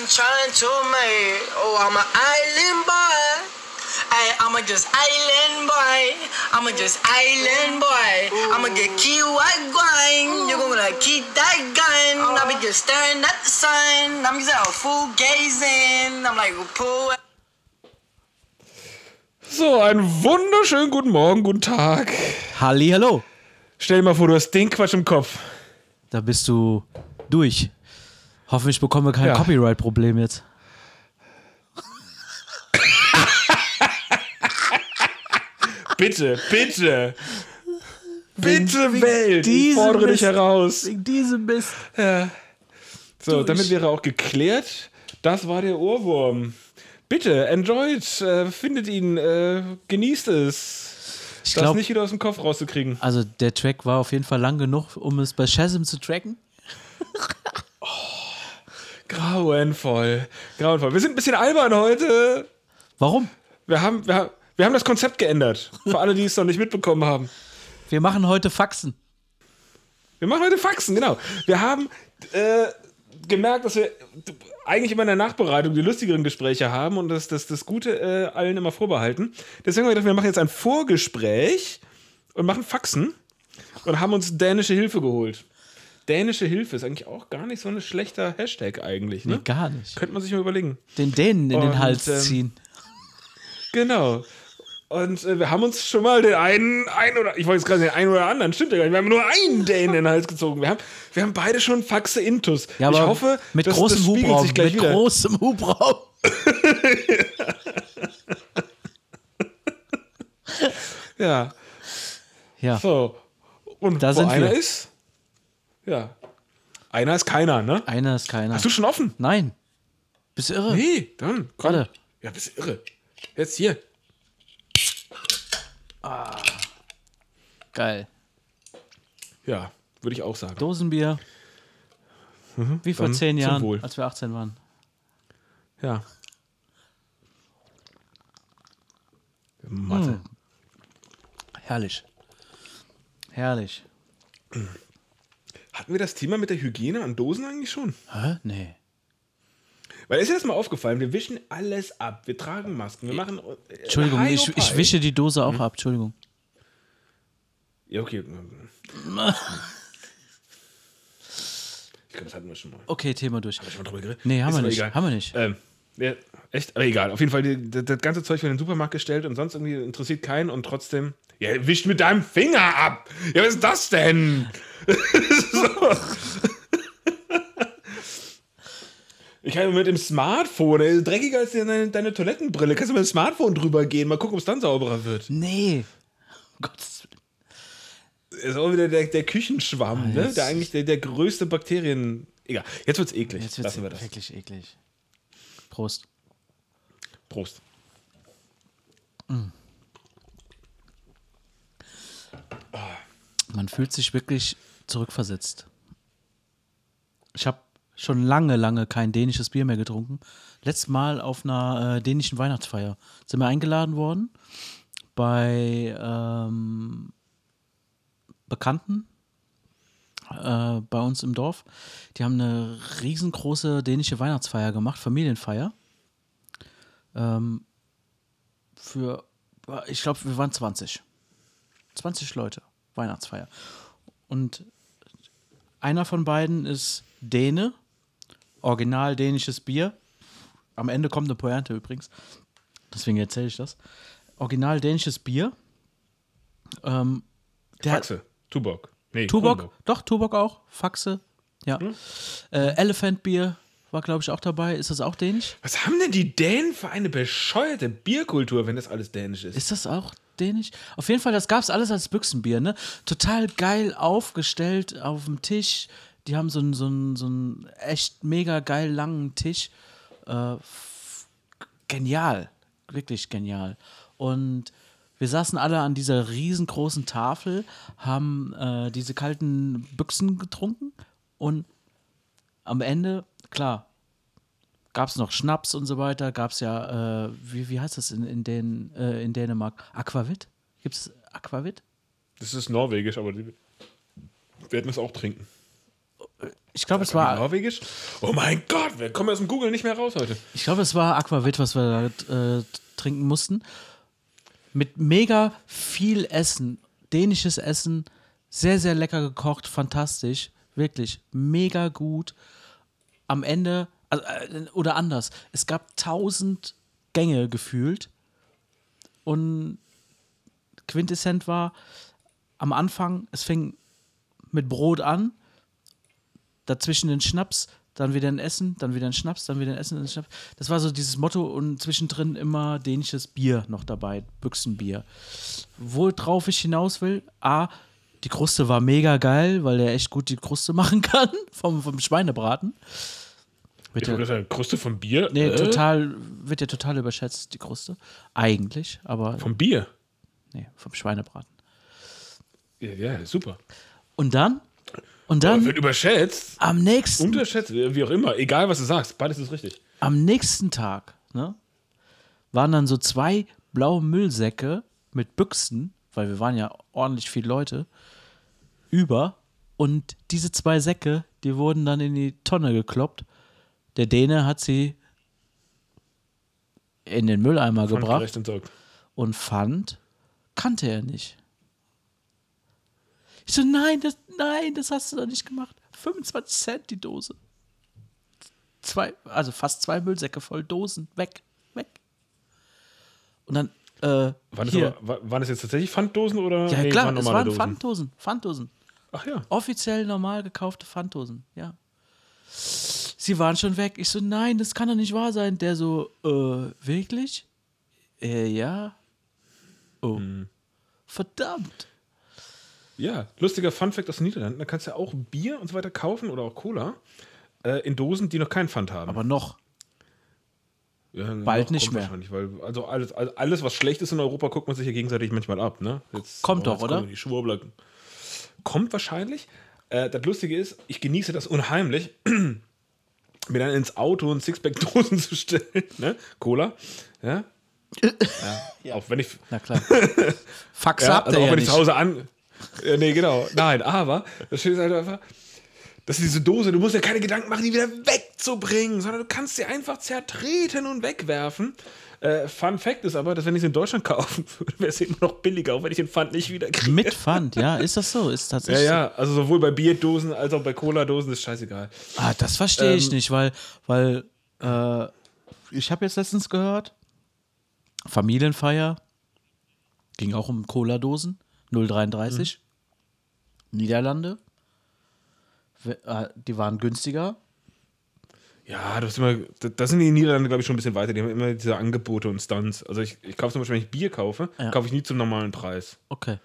been trying to make. Oh, I'm an island boy. I, I'm a just island boy. I'm a just island boy. I'm gonna get key white grind. You're gonna keep that gun. I'll be just staring at the sun. I'm just out full gazing. I'm like, pull. So, einen wunderschönen guten Morgen, guten Tag. Halli, hallo. Stell dir mal vor, du hast den Quatsch im Kopf. Da bist du durch. Hoffentlich bekommen wir kein Ja. Copyright-Problem jetzt. Bitte, bitte. Bitte, Welt. Ich fordere dich Mist. heraus. Wegen diesem Mist. So, Durch. damit wäre auch geklärt, das war der Ohrwurm. Bitte, enjoyt, äh, findet ihn, äh, genießt es. Ich das glaube, nicht wieder aus dem Kopf rauszukriegen. also der Track war auf jeden Fall lang genug, um es bei Shazam zu tracken. Grauenvoll. Grauenvoll. Wir sind ein bisschen albern heute. Warum? Wir haben, wir, haben- wir haben das Konzept geändert. Für alle, die es noch nicht mitbekommen haben. Wir machen heute Faxen. Wir machen heute Faxen, genau. Wir haben äh, gemerkt, dass wir eigentlich immer in der Nachbereitung die lustigeren Gespräche haben und das, das, das Gute äh, allen immer vorbehalten. Deswegen haben wir gedacht, wir machen jetzt ein Vorgespräch und machen Faxen und haben uns dänische Hilfe geholt. Dänische Hilfe ist eigentlich auch gar nicht so ein schlechter Hashtag eigentlich, ne? Nee, gar nicht. Könnte man sich mal überlegen. Den Dänen in Und, den Hals ähm, ziehen. Genau. Und äh, wir haben uns schon mal den einen, einen oder ich wollte jetzt gerade den einen oder anderen, stimmt ja gar nicht. Wir haben nur einen Dänen in den Hals gezogen. Wir haben, wir haben beide schon Faxe Intus. Ja, aber ich hoffe, mit das, großem das Hubraum. sich gleich Mit wieder. großem Hubraum. Ja. Ja. So. Und Da wo sind einer wir. ist? Ja. Einer ist keiner, ne? Einer ist keiner. Hast du schon offen? Nein. Bist du irre? Nee, dann. Komm. Warte. Ja, bist du irre. Jetzt hier. Geil. Ja, würde ich auch sagen. Dosenbier. Wie vor zehn Jahren, Wohl. als wir 18 waren. Ja. Mathe. Herrlich. Herrlich. Hatten wir das Thema mit der Hygiene an Dosen eigentlich schon? Hä? Nee. Weil ist dir das mal aufgefallen, wir wischen alles ab, wir tragen Masken, wir machen. Äh, Entschuldigung, ich, ich wische die Dose auch ab. Entschuldigung. Ja, okay. Ich glaube, das hatten wir schon mal. Okay, Thema durch. Haben wir schon mal drüber geredet? Nee, haben Ist wir nicht. Egal. Haben wir nicht. Ähm, ja, echt? Aber egal. Auf jeden Fall, die, das, das ganze Zeug wird in den Supermarkt gestellt und sonst irgendwie interessiert keinen und trotzdem. Ja, wischt mit deinem Finger ab! Ja, was ist das denn? Ich kann mit dem Smartphone, ey, dreckiger als deine, deine Toilettenbrille, kannst du mit dem Smartphone drüber gehen, mal gucken, ob es dann sauberer wird. Nee. Um Gottes Willen. ist auch wieder der, der Küchenschwamm, ne? jetzt- Der eigentlich der, der größte Bakterien. Egal, jetzt wird's eklig. Jetzt wird Lassen wir das. wirklich eklig. Prost. Prost. Man fühlt sich wirklich zurückversetzt. Ich habe schon lange, lange kein dänisches Bier mehr getrunken. Letztes Mal auf einer äh, dänischen Weihnachtsfeier sind wir eingeladen worden bei ähm, Bekannten äh, bei uns im Dorf. Die haben eine riesengroße dänische Weihnachtsfeier gemacht, Familienfeier. Ähm, für, ich glaube, wir waren 20. 20 Leute, Weihnachtsfeier. Und einer von beiden ist Däne, original dänisches Bier. Am Ende kommt eine Pointe übrigens. Deswegen erzähle ich das. Original dänisches Bier. Ähm, der Faxe. Tubok. Nee, Tuborg, Kronborg. doch, Tuborg auch. Faxe, ja. Äh, Elephant Bier war, glaube ich, auch dabei. Ist das auch dänisch? Was haben denn die Dänen für eine bescheuerte Bierkultur, wenn das alles dänisch ist? Ist das auch dänisch? Auf jeden Fall, das gab es alles als Büchsenbier, ne? Total geil aufgestellt auf dem Tisch. Die haben so einen so so einen echt mega geil langen Tisch. Äh, genial. Wirklich genial. Und wir saßen alle an dieser riesengroßen Tafel, haben äh, diese kalten Büchsen getrunken und am Ende, klar, gab es noch Schnaps und so weiter, gab es ja, äh, wie, wie heißt das in, in, den, äh, in Dänemark? Aquavit? Gibt es Aquavit? Das ist norwegisch, aber die werden es auch trinken. Ich glaube, es war, Norwegisch? Oh mein Gott, wir kommen aus dem Google nicht mehr raus heute. ich glaube, es war Aquavit, was wir da äh, trinken mussten. Mit mega viel Essen, dänisches Essen, sehr, sehr lecker gekocht, fantastisch, wirklich mega gut. Am Ende, also, äh, oder anders, es gab tausend Gänge gefühlt und quintessent war am Anfang, es fing mit Brot an, dazwischen den Schnaps, dann wieder ein Essen, dann wieder ein Schnaps, dann wieder ein Essen, dann ein Schnaps. Das war so dieses Motto und zwischendrin immer dänisches Bier noch dabei, Büchsenbier. Worauf ich hinaus will, A, die Kruste war mega geil, weil er echt gut die Kruste machen kann vom, vom Schweinebraten. Wird ja, wollte sagen, Kruste vom Bier? nee, Äh? total, wird ja total überschätzt, die Kruste. Eigentlich, aber Vom Bier? nee, vom Schweinebraten. Ja, ja, super. Und dann, und Aber dann wird überschätzt, am nächsten unterschätzt, wie auch immer. Egal, was du sagst, beides ist richtig. am nächsten Tag ne, waren dann so zwei blaue Müllsäcke mit Büchsen, weil wir waren ja ordentlich viele Leute, über. Und diese zwei Säcke, die wurden dann in die Tonne gekloppt. Der Däne hat sie in den Mülleimer gebracht und fand, kannte er nicht. Ich so, nein, das, nein, das hast du doch nicht gemacht. 25 Cent die Dose. Zwei, also fast zwei Müllsäcke voll Dosen. Weg, weg. Und dann, äh, Waren das, aber, wa- waren das jetzt tatsächlich Pfanddosen oder? ja, nee, klar, waren es waren Dosen? Pfanddosen. Pfanddosen. Ach ja. Offiziell normal gekaufte Pfanddosen, ja. Sie waren schon weg. Ich so, nein, das kann doch nicht wahr sein. Der so, äh, wirklich? Äh, ja. Oh. Hm. Verdammt. Ja, lustiger Funfact aus den Niederlanden. Da kannst du ja auch Bier und so weiter kaufen oder auch Cola äh, in Dosen, die noch keinen Pfand haben. Aber noch. Ja, bald noch nicht mehr. wahrscheinlich, Weil, also alles, also alles, was schlecht ist in Europa, guckt man sich ja gegenseitig manchmal ab. Ne? Jetzt, Kommt doch, jetzt oder? Die Schwurbler. Kommt wahrscheinlich. Äh, das Lustige ist, ich genieße das unheimlich, mir dann ins Auto ein Sixpack-Dosen zu stellen. Ne? Cola. Ja? ja. Auch wenn ich, Na klar. Fax ja, habt also auch ja wenn ich zu Hause an. Ja, nee, genau. Nein, aber das Schöne ist halt einfach, dass diese Dose, du musst dir keine Gedanken machen, die wieder wegzubringen, sondern du kannst sie einfach zertreten und wegwerfen. Äh, Fun Fact ist aber, dass wenn ich sie in Deutschland kaufen würde, wäre es immer noch billiger, auch wenn ich den Pfand nicht wieder kriege. Mit Pfand, ja, ist das so? Ist Ja, tatsächlich ja, also sowohl bei Bierdosen als auch bei Cola-Dosen ist scheißegal. Ah, das verstehe ich Ähm, nicht, weil, weil äh, ich habe jetzt letztens gehört, Familienfeier ging auch um Cola-Dosen, 0,33, Mhm. Niederlande. Äh, Die waren günstiger. Ja, das, immer, das das sind die Niederlande, glaube ich, schon ein bisschen weiter. Die haben immer diese Angebote und Stunts. Also ich, ich kaufe zum Beispiel, wenn ich Bier kaufe, Ja. kaufe ich nie zum normalen Preis. Okay.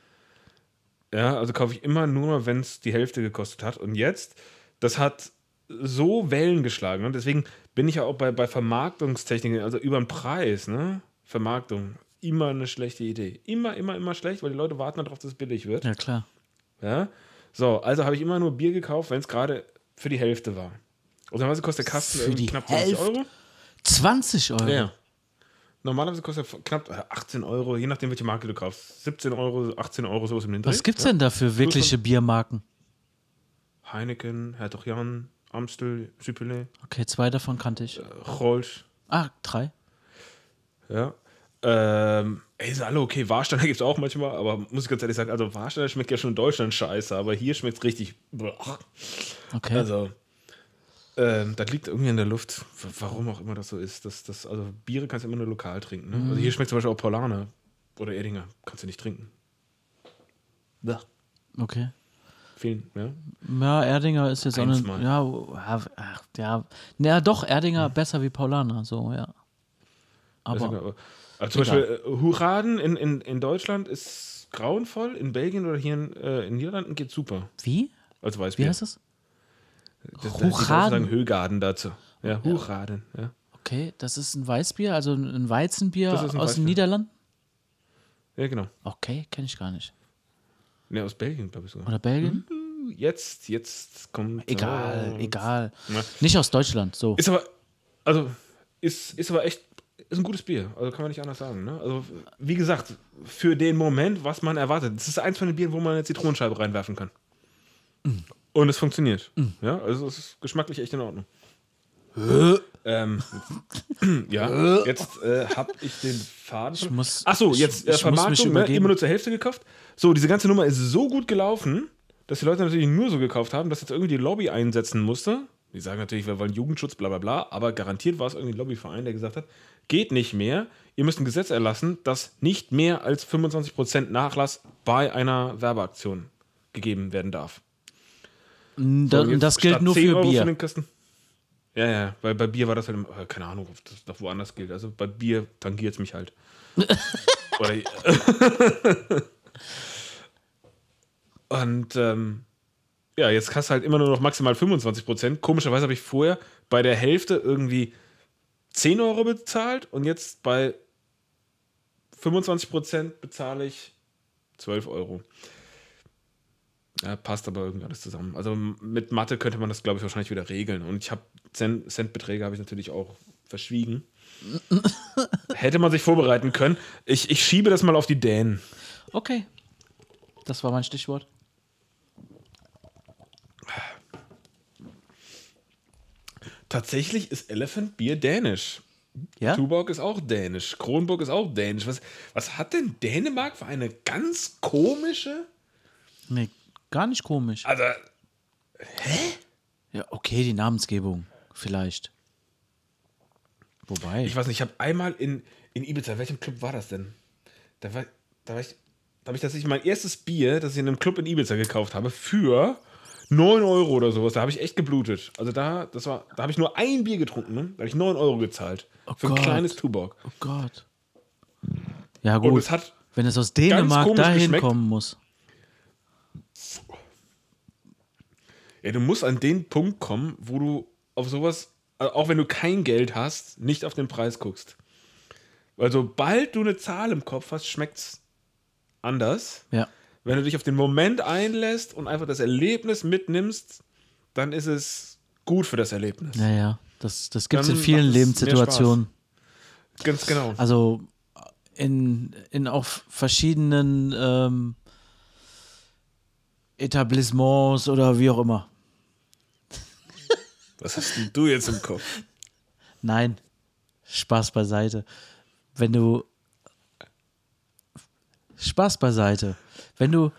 Ja, also kaufe ich immer nur, wenn es die Hälfte gekostet hat. Und jetzt, das hat so Wellen geschlagen. Und deswegen bin ich ja auch bei, bei Vermarktungstechniken, also über den Preis, ne? Vermarktung, immer eine schlechte Idee. Immer, immer, immer schlecht, weil die Leute warten darauf, dass es billig wird. Ja, klar. Ja? So, also habe ich immer nur Bier gekauft, wenn es gerade für die Hälfte war. Und normalerweise kostet der Kasten Für die knapp 20 Hälfte? Euro. 20 Euro. Ja. Normalerweise kostet er knapp äh, 18 Euro, je nachdem, welche Marke du kaufst. 17 Euro, 18 Euro, sowas im Dreh. Was gibt's ja? denn da für wirkliche Biermarken? Heineken, Hertog Jan, Amstel, Jupiler, Okay, zwei davon kannte ich. Rolsch. Ah, drei. Ja. Ähm, ey, sind alle okay. Warsteiner gibt es auch manchmal, aber muss ich ganz ehrlich sagen, also Warsteiner schmeckt ja schon in Deutschland scheiße, aber hier schmeckt es richtig. Okay. Also, ähm, das liegt irgendwie in der Luft. Warum auch immer das so ist. Das, das, also, Biere kannst du immer nur lokal trinken. Ne? Also, hier schmeckt zum Beispiel auch Paulaner oder Erdinger. Kannst du nicht trinken. okay. Vielen, ja. Ja, Erdinger ist jetzt auch Eins eine, mal. ja, ach, ja, ja, ja, doch, Erdinger besser wie Paulaner, so, ja. Also, Aber, also zum egal. Beispiel äh, Huraden in, in, in Deutschland ist grauenvoll, in Belgien oder hier in, äh, in Niederlanden geht super. wie? Als Weißbier. Wie heißt das? Das, sagen Högaden dazu. Ja, Huraden. Ja. Okay, das ist ein Weißbier, also ein Weizenbier ein aus Weißbier. den Niederlanden? ja, genau. Okay, kenne ich gar nicht. Ne, aus Belgien, glaube ich sogar. Oder Belgien? Jetzt, jetzt kommt. Egal, äh, egal. Ja. Nicht aus Deutschland, so. Ist aber, also, ist, ist aber echt, ist ein gutes Bier. Also kann man nicht anders sagen. Ne? Also, wie gesagt, für den Moment, was man erwartet. Das ist eins von den Bieren, wo man eine Zitronenscheibe reinwerfen kann. Und es funktioniert. Ja, also es ist geschmacklich echt in Ordnung. ähm, ja, jetzt äh, habe ich den Faden. Ich muss- Achso, ich- jetzt ich äh, muss mich Vermarktung, ne? immer nur zur Hälfte gekauft. So, diese ganze Nummer ist so gut gelaufen, dass die Leute natürlich nur so gekauft haben, dass jetzt irgendwie die Lobby einsetzen musste. Die sagen natürlich, wir wollen Jugendschutz, bla bla bla, aber garantiert war es irgendwie ein Lobbyverein, der gesagt hat, geht nicht mehr, ihr müsst ein Gesetz erlassen, dass nicht mehr als 25% Nachlass bei einer Werbeaktion gegeben werden darf. Da, So, und das gilt nur 10 für Euro Bier. den Kasten. Ja, ja, weil bei Bier war das halt, äh, keine Ahnung, ob das noch woanders gilt. Also bei Bier tangiert es mich halt. Oder, und ähm, ja, jetzt hast du halt immer nur noch maximal 25 Prozent. Komischerweise habe ich vorher bei der Hälfte irgendwie 10 Euro bezahlt und jetzt bei 25 Prozent bezahle ich 12 Euro. Ja, passt aber irgendwie alles zusammen. Also mit Mathe könnte man das, glaube ich, wahrscheinlich wieder regeln. Und ich habe Cent Centbeträge habe ich natürlich auch verschwiegen. Hätte man sich vorbereiten können. Ich, ich schiebe das mal auf die Dänen. Okay. Das war mein Stichwort. Tatsächlich ist Elephant Beer dänisch. Ja? Tuborg ist auch dänisch. Kronburg ist auch dänisch. Was, was hat denn Dänemark für eine ganz komische. Nee, gar nicht komisch. Also, Ja, okay, die Namensgebung. Vielleicht. Wobei. ich weiß nicht, ich habe einmal in, in Ibiza, welchem Club war das denn? Da war, da war ich, da habe ich tatsächlich mein erstes Bier, das ich in einem Club in Ibiza gekauft habe, für 9 Euro oder sowas. Da habe ich echt geblutet. Also da, das war, da habe ich nur ein Bier getrunken, ne? Da habe ich 9 Euro gezahlt. für ein Gott. kleines Tuborg. oh Gott. Ja, Und gut. es hat Wenn es aus Dänemark dahin kommen muss. Ja, du musst an den Punkt kommen, wo du auf sowas, also auch wenn du kein Geld hast, nicht auf den Preis guckst. Weil sobald du eine Zahl im Kopf hast, schmeckt's anders. Ja. Wenn du dich auf den Moment einlässt und einfach das Erlebnis mitnimmst, dann ist es gut für das Erlebnis. Ja, ja. Das, das gibt es in vielen es Lebenssituationen. Ganz genau. Also in, in auch verschiedenen ähm, Etablissements oder wie auch immer. Was hast denn du jetzt im Kopf? Nein, Spaß beiseite. Wenn du Spaß beiseite. Wenn du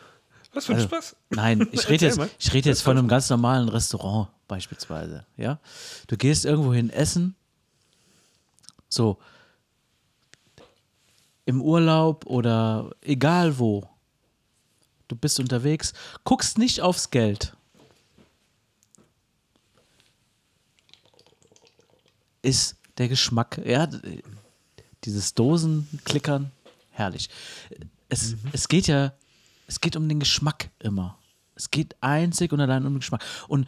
Was für ein Also, Spaß. Nein, ich rede jetzt, ich rede jetzt von einem ganz normalen Restaurant beispielsweise. Ja, du gehst irgendwo hin essen, so im Urlaub oder egal wo. Du bist unterwegs, guckst nicht aufs Geld. Ist der Geschmack, ja, dieses Dosenklickern, herrlich. Es, Mhm. es geht ja, es geht um den Geschmack immer. Es geht einzig und allein um den Geschmack. Und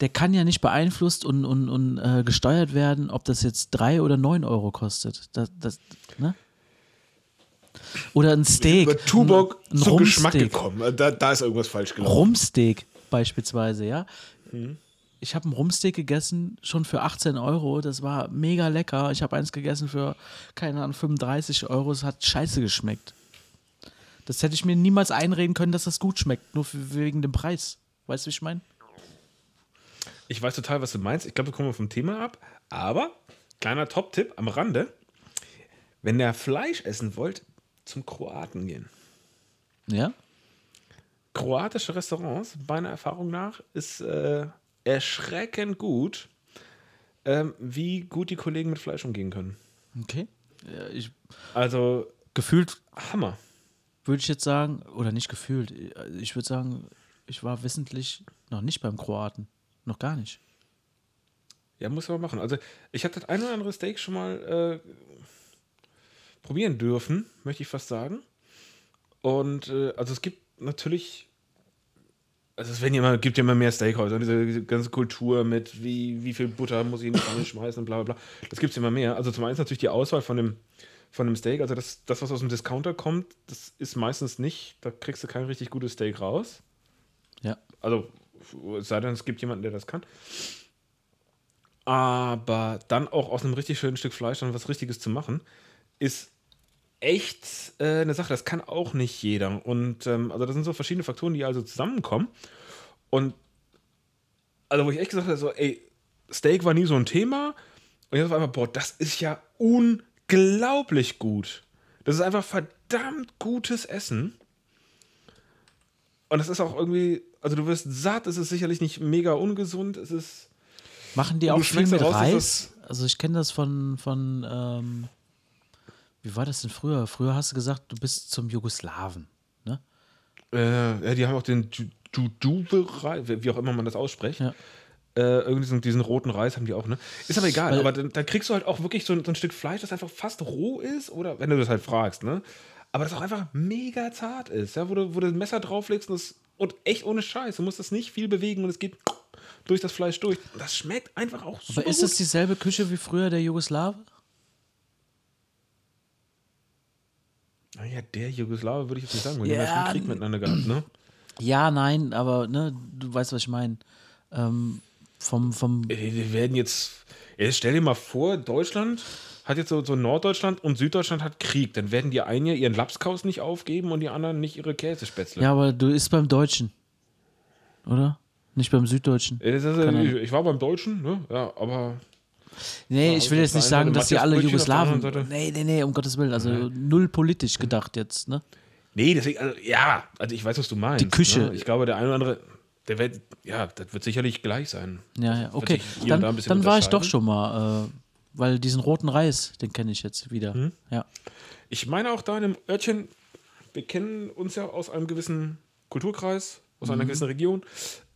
der kann ja nicht beeinflusst und, und, und äh, gesteuert werden, ob das jetzt drei oder neun Euro kostet. Das, das, ne? Oder ein Steak. Über Tuborg ein, ein zum Geschmack Rumsteak. gekommen. Da, da ist irgendwas falsch gelaufen. Rumsteak beispielsweise, ja. Mhm. Ich habe ein Rumsteak gegessen, schon für 18 Euro. Das war mega lecker. Ich habe eins gegessen für, keine Ahnung, 35 Euro. Es hat scheiße geschmeckt. Das hätte ich mir niemals einreden können, dass das gut schmeckt, nur wegen dem Preis. Weißt du, wie ich meine? Ich weiß total, was du meinst. Ich glaube, wir kommen vom Thema ab. Aber, kleiner Top-Tipp am Rande: Wenn ihr Fleisch essen wollt, zum Kroaten gehen. Ja? Kroatische Restaurants, meiner Erfahrung nach, ist äh, erschreckend gut, ähm, wie gut die Kollegen mit Fleisch umgehen können. Okay. Ja, ich, Also, gefühlt Hammer. würde ich jetzt sagen, oder nicht gefühlt, ich würde sagen, ich war wissentlich noch nicht beim Kroaten. Noch gar nicht. Ja, muss man machen. Also, ich habe das ein oder andere Steak schon mal äh, probieren dürfen, möchte ich fast sagen. Und äh, also es gibt natürlich, also es werden ja immer, gibt ja immer mehr Steakhäuser, und diese, diese ganze Kultur mit, wie, wie viel Butter muss ich in die Pfanne schmeißen und bla bla bla. Das gibt es immer mehr. Also zum einen ist natürlich die Auswahl von dem, von dem Steak, also das, das, was aus dem Discounter kommt, das ist meistens nicht, da kriegst du kein richtig gutes Steak raus. Ja. Also, es sei denn, es gibt jemanden, der das kann. Aber dann auch aus einem richtig schönen Stück Fleisch dann was Richtiges zu machen, ist echt äh, eine Sache. Das kann auch nicht jeder. Und ähm, also das sind so verschiedene Faktoren, die also zusammenkommen. Und also wo ich echt gesagt habe, so, ey, Steak war nie so ein Thema. Und jetzt war einfach, boah, das ist ja unglaublich gut. Das ist einfach verdammt gutes Essen. Und das ist auch irgendwie, also du wirst satt, es ist sicherlich nicht mega ungesund, es ist. Machen die auch viel mit raus, Reis? Also ich kenne das von, von ähm, wie war das denn früher? Früher hast du gesagt, du bist zum Jugoslawen, ne? Äh, ja, die haben auch den Jujuve-Reis, wie auch immer man das ausspricht. Ja. Äh, irgendwie diesen, diesen roten Reis haben die auch, ne? Ist aber egal, Weil- aber dann, dann kriegst du halt auch wirklich so, ein- so ein Stück Fleisch, das einfach fast roh ist, oder wenn du das halt fragst, ne? Aber das auch einfach mega zart ist, ja, wo du, wo du das Messer drauflegst und, das, und echt ohne Scheiß. Du musst das nicht viel bewegen und es geht durch das Fleisch durch. Das schmeckt einfach auch super Aber ist gut. es dieselbe Küche wie früher der Jugoslawe? Naja, der Jugoslawe würde ich jetzt nicht sagen, weil die Ja, haben ja schon Krieg miteinander gehabt, ne? Ja, nein, aber ne, du weißt, was ich meine. Ähm, vom, vom, Wir werden jetzt. Jetzt stell dir mal vor, Deutschland hat jetzt so, so Norddeutschland und Süddeutschland hat Krieg. Dann werden die einen ja ihren Lapskaus nicht aufgeben und die anderen nicht ihre Käsespätzle. ja, aber du isst beim Deutschen, oder? Nicht beim Süddeutschen. Das ist, ich, ich war beim Deutschen, ne? Ja, aber. Nee, ich will jetzt nicht sagen, dass die alle Jugoslawen. Nee, nee, nee, um Gottes Willen. Also null politisch gedacht jetzt, ne? Nee, deswegen, also, ja, also ich weiß, was du meinst. Die Küche. Ne? Ich glaube, der eine oder andere, der wird, ja, das wird sicherlich gleich sein. Ja, ja, okay. Dann, dann war ich doch schon mal, äh, weil diesen roten Reis, den kenne ich jetzt wieder. Hm? Ja. Ich meine auch da in dem Örtchen, wir kennen uns ja aus einem gewissen Kulturkreis, aus Mhm. einer gewissen Region.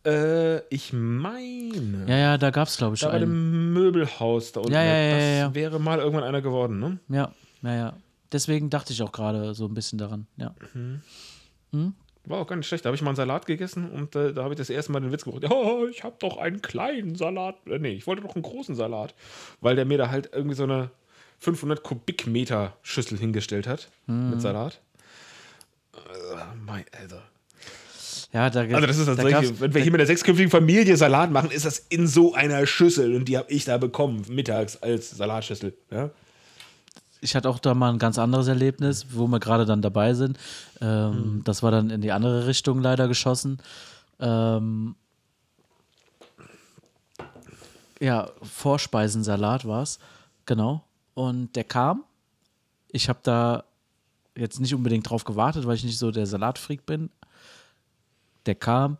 Äh, ich meine. ja, ja, da gab es, glaube ich, Da bei einen. dem Möbelhaus da unten. Ja, ja, ja, das ja, wäre mal irgendwann einer geworden, ne? Ja, ja, ja. Deswegen dachte ich auch gerade so ein bisschen daran. Ja. War auch gar nicht schlecht. Da habe ich mal einen Salat gegessen und äh, da habe ich das erste Mal den Witz gebracht. Oh, ich habe doch einen kleinen Salat. Äh, nee, ich wollte doch einen großen Salat. Weil der mir da halt irgendwie so eine 500 Kubikmeter Schüssel hingestellt hat Mhm. mit Salat. Äh, mein, Alter. Ja, da, Also das ist da tatsächlich, gab's- wenn wir hier mit der sechsköpfigen Familie Salat machen, ist das in so einer Schüssel und die habe ich da bekommen, mittags als Salatschüssel. Ja? ich hatte auch da mal ein ganz anderes Erlebnis, wo wir gerade dann dabei sind. Ähm, Das war dann in die andere Richtung leider geschossen. Ähm, ja, Vorspeisensalat war es, genau. Und der kam. Ich habe da jetzt nicht unbedingt drauf gewartet, weil ich nicht so der Salatfreak bin. Der kam.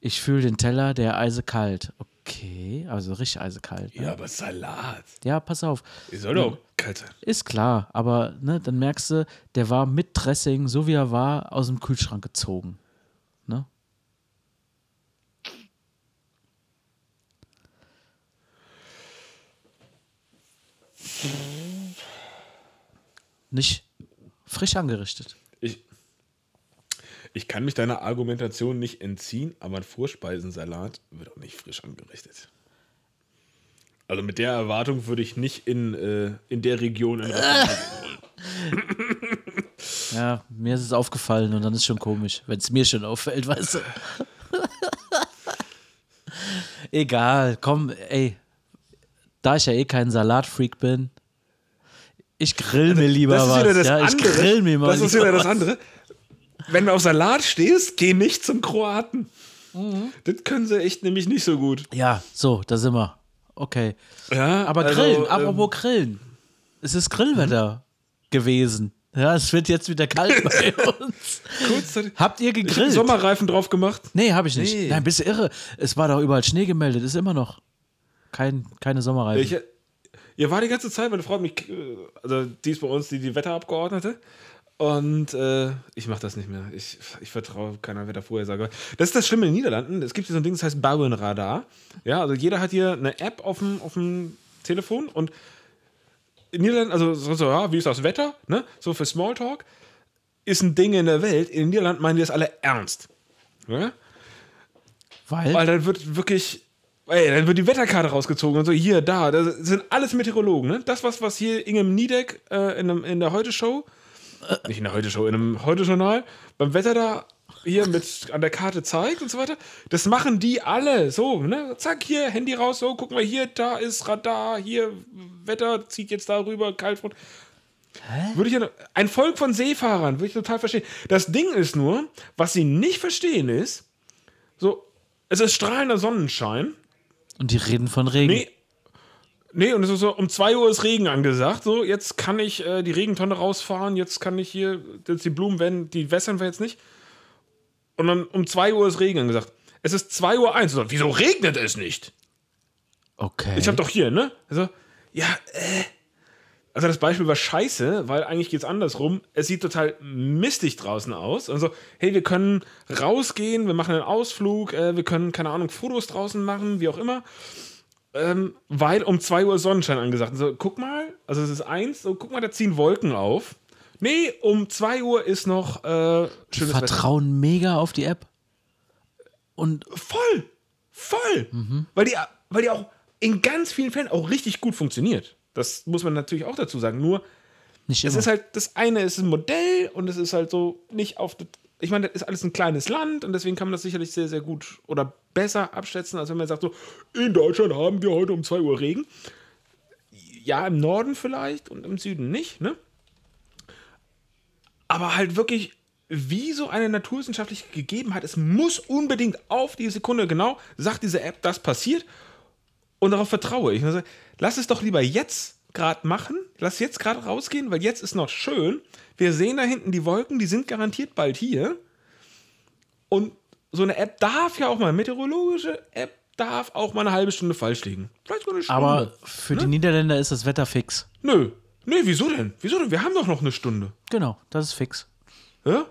Ich fühle den Teller, der eisekalt. Okay, also richtig eisekalt. Ne? ja, aber Salat. ja, pass auf. Die soll doch kalt sein. Ist klar, aber ne, dann merkst du, der war mit Dressing, so wie er war, aus dem Kühlschrank gezogen. Ne? Nicht frisch angerichtet. Ich, ich kann mich deiner Argumentation nicht entziehen, aber ein Vorspeisensalat wird auch nicht frisch angerichtet. Also mit der Erwartung würde ich nicht in, äh, in der Region in wollen. Ja, mir ist es aufgefallen und dann ist schon komisch, wenn es mir schon auffällt, weißt du. Egal, komm, ey. Da ich ja eh kein Salatfreak bin, ich grill mir lieber das ist was. wieder das ja, ich andere. grill mir mal das ist wieder das was. andere. Wenn du auf Salat stehst, geh nicht zum Kroaten. Mhm. Das können sie echt nämlich nicht so gut. Ja, so, da sind wir. Okay. Ja, Aber also, grillen, ähm, Mhm. apropos grillen. Es ist Grillwetter gewesen. Ja, es wird jetzt wieder kalt bei uns. kurz, Habt ihr gegrillt? Sommerreifen drauf gemacht. Nee, habe ich nicht. Nee. Nein, bist du irre. Es war doch überall Schnee gemeldet, ist immer noch. Kein, keine Sommerreifen. Ich, ihr war die ganze Zeit, meine Frau hat mich, äh, also die ist bei uns die, die Wetterabgeordnete. Und äh, ich mache das nicht mehr. Ich, ich vertraue keiner Wettervorhersage. Das ist das Schlimme in den Niederlanden. Es gibt hier so ein Ding, das heißt Bauenradar. Ja, also jeder hat hier eine App auf dem, auf dem Telefon und in den Niederlanden, also so, so, ja, wie ist das Wetter? Ne? So für Smalltalk ist ein Ding in der Welt. In den Niederlanden meinen die das alle ernst. Ja? Weil, Weil dann wird wirklich, ey, dann wird die Wetterkarte rausgezogen und so, hier, da, das sind alles Meteorologen, ne? Das, was, was hier Ingem Niedeck äh, in, in der Heute-Show, nicht in der Heute-Show, in einem Heute-Journal, beim Wetter da hier mit an der Karte zeigt und so weiter, das machen die alle so, ne? Zack, hier, Handy raus, so, gucken wir hier, da ist Radar, hier, Wetter zieht jetzt darüber, Kaltfront. Würde ich ja, ein Volk von Seefahrern, würde ich total verstehen. Das Ding ist nur, was sie nicht verstehen ist, so, es ist strahlender Sonnenschein. Und die reden von Regen. Nee. Nee, und es ist so, um 2 Uhr ist Regen angesagt. So, jetzt kann ich äh, die Regentonne rausfahren, jetzt kann ich hier, jetzt die Blumen werden, die wässern wir jetzt nicht. Und dann um 2 Uhr ist Regen angesagt. Es ist 2 Uhr 1. So, wieso regnet es nicht? Okay. Ich habe doch hier, ne? Also, ja, äh. Also das Beispiel war scheiße, weil eigentlich geht es andersrum. Es sieht total mistig draußen aus. Also, hey, wir können rausgehen, wir machen einen Ausflug, äh, wir können, keine Ahnung, Fotos draußen machen, wie auch immer. Ähm, weil um 2 Uhr Sonnenschein angesagt. Also, guck mal, also es ist eins, so, guck mal, da ziehen Wolken auf. Nee, um 2 Uhr ist noch äh, schönes Wetter. vertrauen mega auf die App. Und Voll, voll. Weil, die, weil die auch in ganz vielen Fällen auch richtig gut funktioniert. Das muss man natürlich auch dazu sagen. Nur, es ist halt, das eine ist ein Modell und es ist halt so nicht auf. das- Ich meine, das ist alles ein kleines Land und deswegen kann man das sicherlich sehr, sehr gut oder besser abschätzen, als wenn man sagt, so, in Deutschland haben wir heute um 2 Uhr Regen. Ja, im Norden vielleicht und im Süden nicht, ne? Aber halt wirklich, wie so eine naturwissenschaftliche Gegebenheit, es muss unbedingt auf die Sekunde genau, sagt diese App, das passiert und darauf vertraue ich. Also, lass es doch lieber jetzt gerade machen, lass jetzt gerade rausgehen, weil jetzt ist noch schön. Wir sehen da hinten die Wolken, die sind garantiert bald hier. Und so eine App darf ja auch mal, meteorologische App darf auch mal eine halbe Stunde falsch liegen. Vielleicht nur eine Stunde. aber für die Niederländer ist das Wetter fix. Nö. Nee, wieso denn? Wieso denn? Wir haben doch noch eine Stunde. Genau, das ist fix. Ja?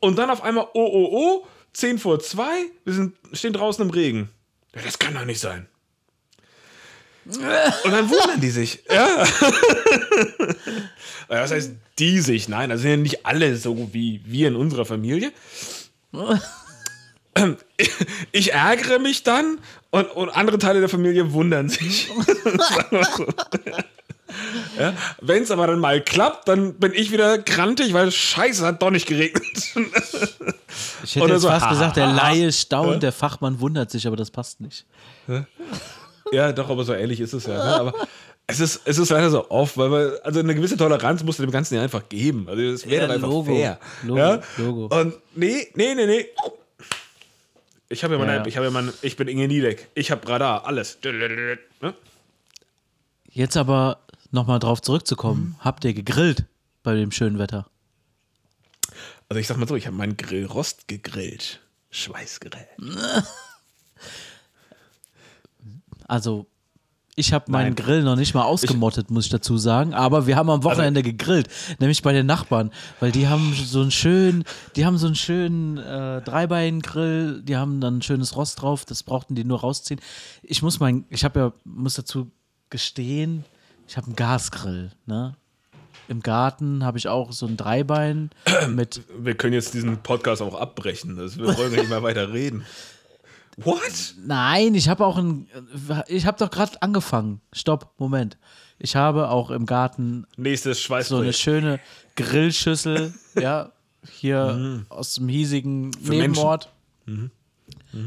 Und dann auf einmal, oh, oh, oh, 10 vor 2, wir sind, stehen draußen im Regen. Ja, das kann doch nicht sein. Und dann wundern die sich. Ja. Ja, Was heißt die sich? Nein, also sind ja nicht alle so wie wir in unserer Familie. Ich ärgere mich dann und, und andere Teile der Familie wundern sich. Ja, Wenn es aber dann mal klappt, dann bin ich wieder grantig, weil scheiße, hat doch nicht geregnet. Ich hätte Oder jetzt so, fast ha, gesagt, der. Laie staunt, der Fachmann wundert sich, aber das passt nicht. ja, doch, aber so ähnlich ist es ja. Ne? Aber es ist, es ist leider so oft, weil man, also eine gewisse Toleranz musst du dem Ganzen ja einfach geben. Also das wäre Ja, dann einfach Logo. fair. Logo, ja? Logo. Und nee, nee, nee, nee. Ich habe ja meine Ja, ja. ich habe ja mein, ich bin Inge Niedek. Ich habe Radar, alles. Ne? Jetzt aber nochmal drauf zurückzukommen. Habt ihr gegrillt bei dem schönen Wetter? Also ich sag mal so, ich habe meinen Grillrost gegrillt. Schweißgerät. Also, ich habe meinen. Grill noch nicht mal ausgemottet, muss ich dazu sagen. Aber wir haben am Wochenende Also gegrillt, nämlich bei den Nachbarn, weil die haben so einen schönen, die haben so einen schönen äh, Dreibein-Grill, die haben dann ein schönes Rost drauf, das brauchten die nur rausziehen. Ich muss mein, ich habe ja, muss dazu gestehen, ich habe einen Gasgrill, ne? Im Garten habe ich auch so ein Dreibein mit Wir können jetzt diesen Podcast auch abbrechen. Das, wir wollen nicht mehr weiter reden. What? Nein, ich habe auch ein. Ich habe doch gerade angefangen. Stopp, Moment. Ich habe auch im Garten Nächstes so eine Schweißprojekt. schöne Grillschüssel, ja, hier aus dem hiesigen Mhm. Für Nebenort. Mhm.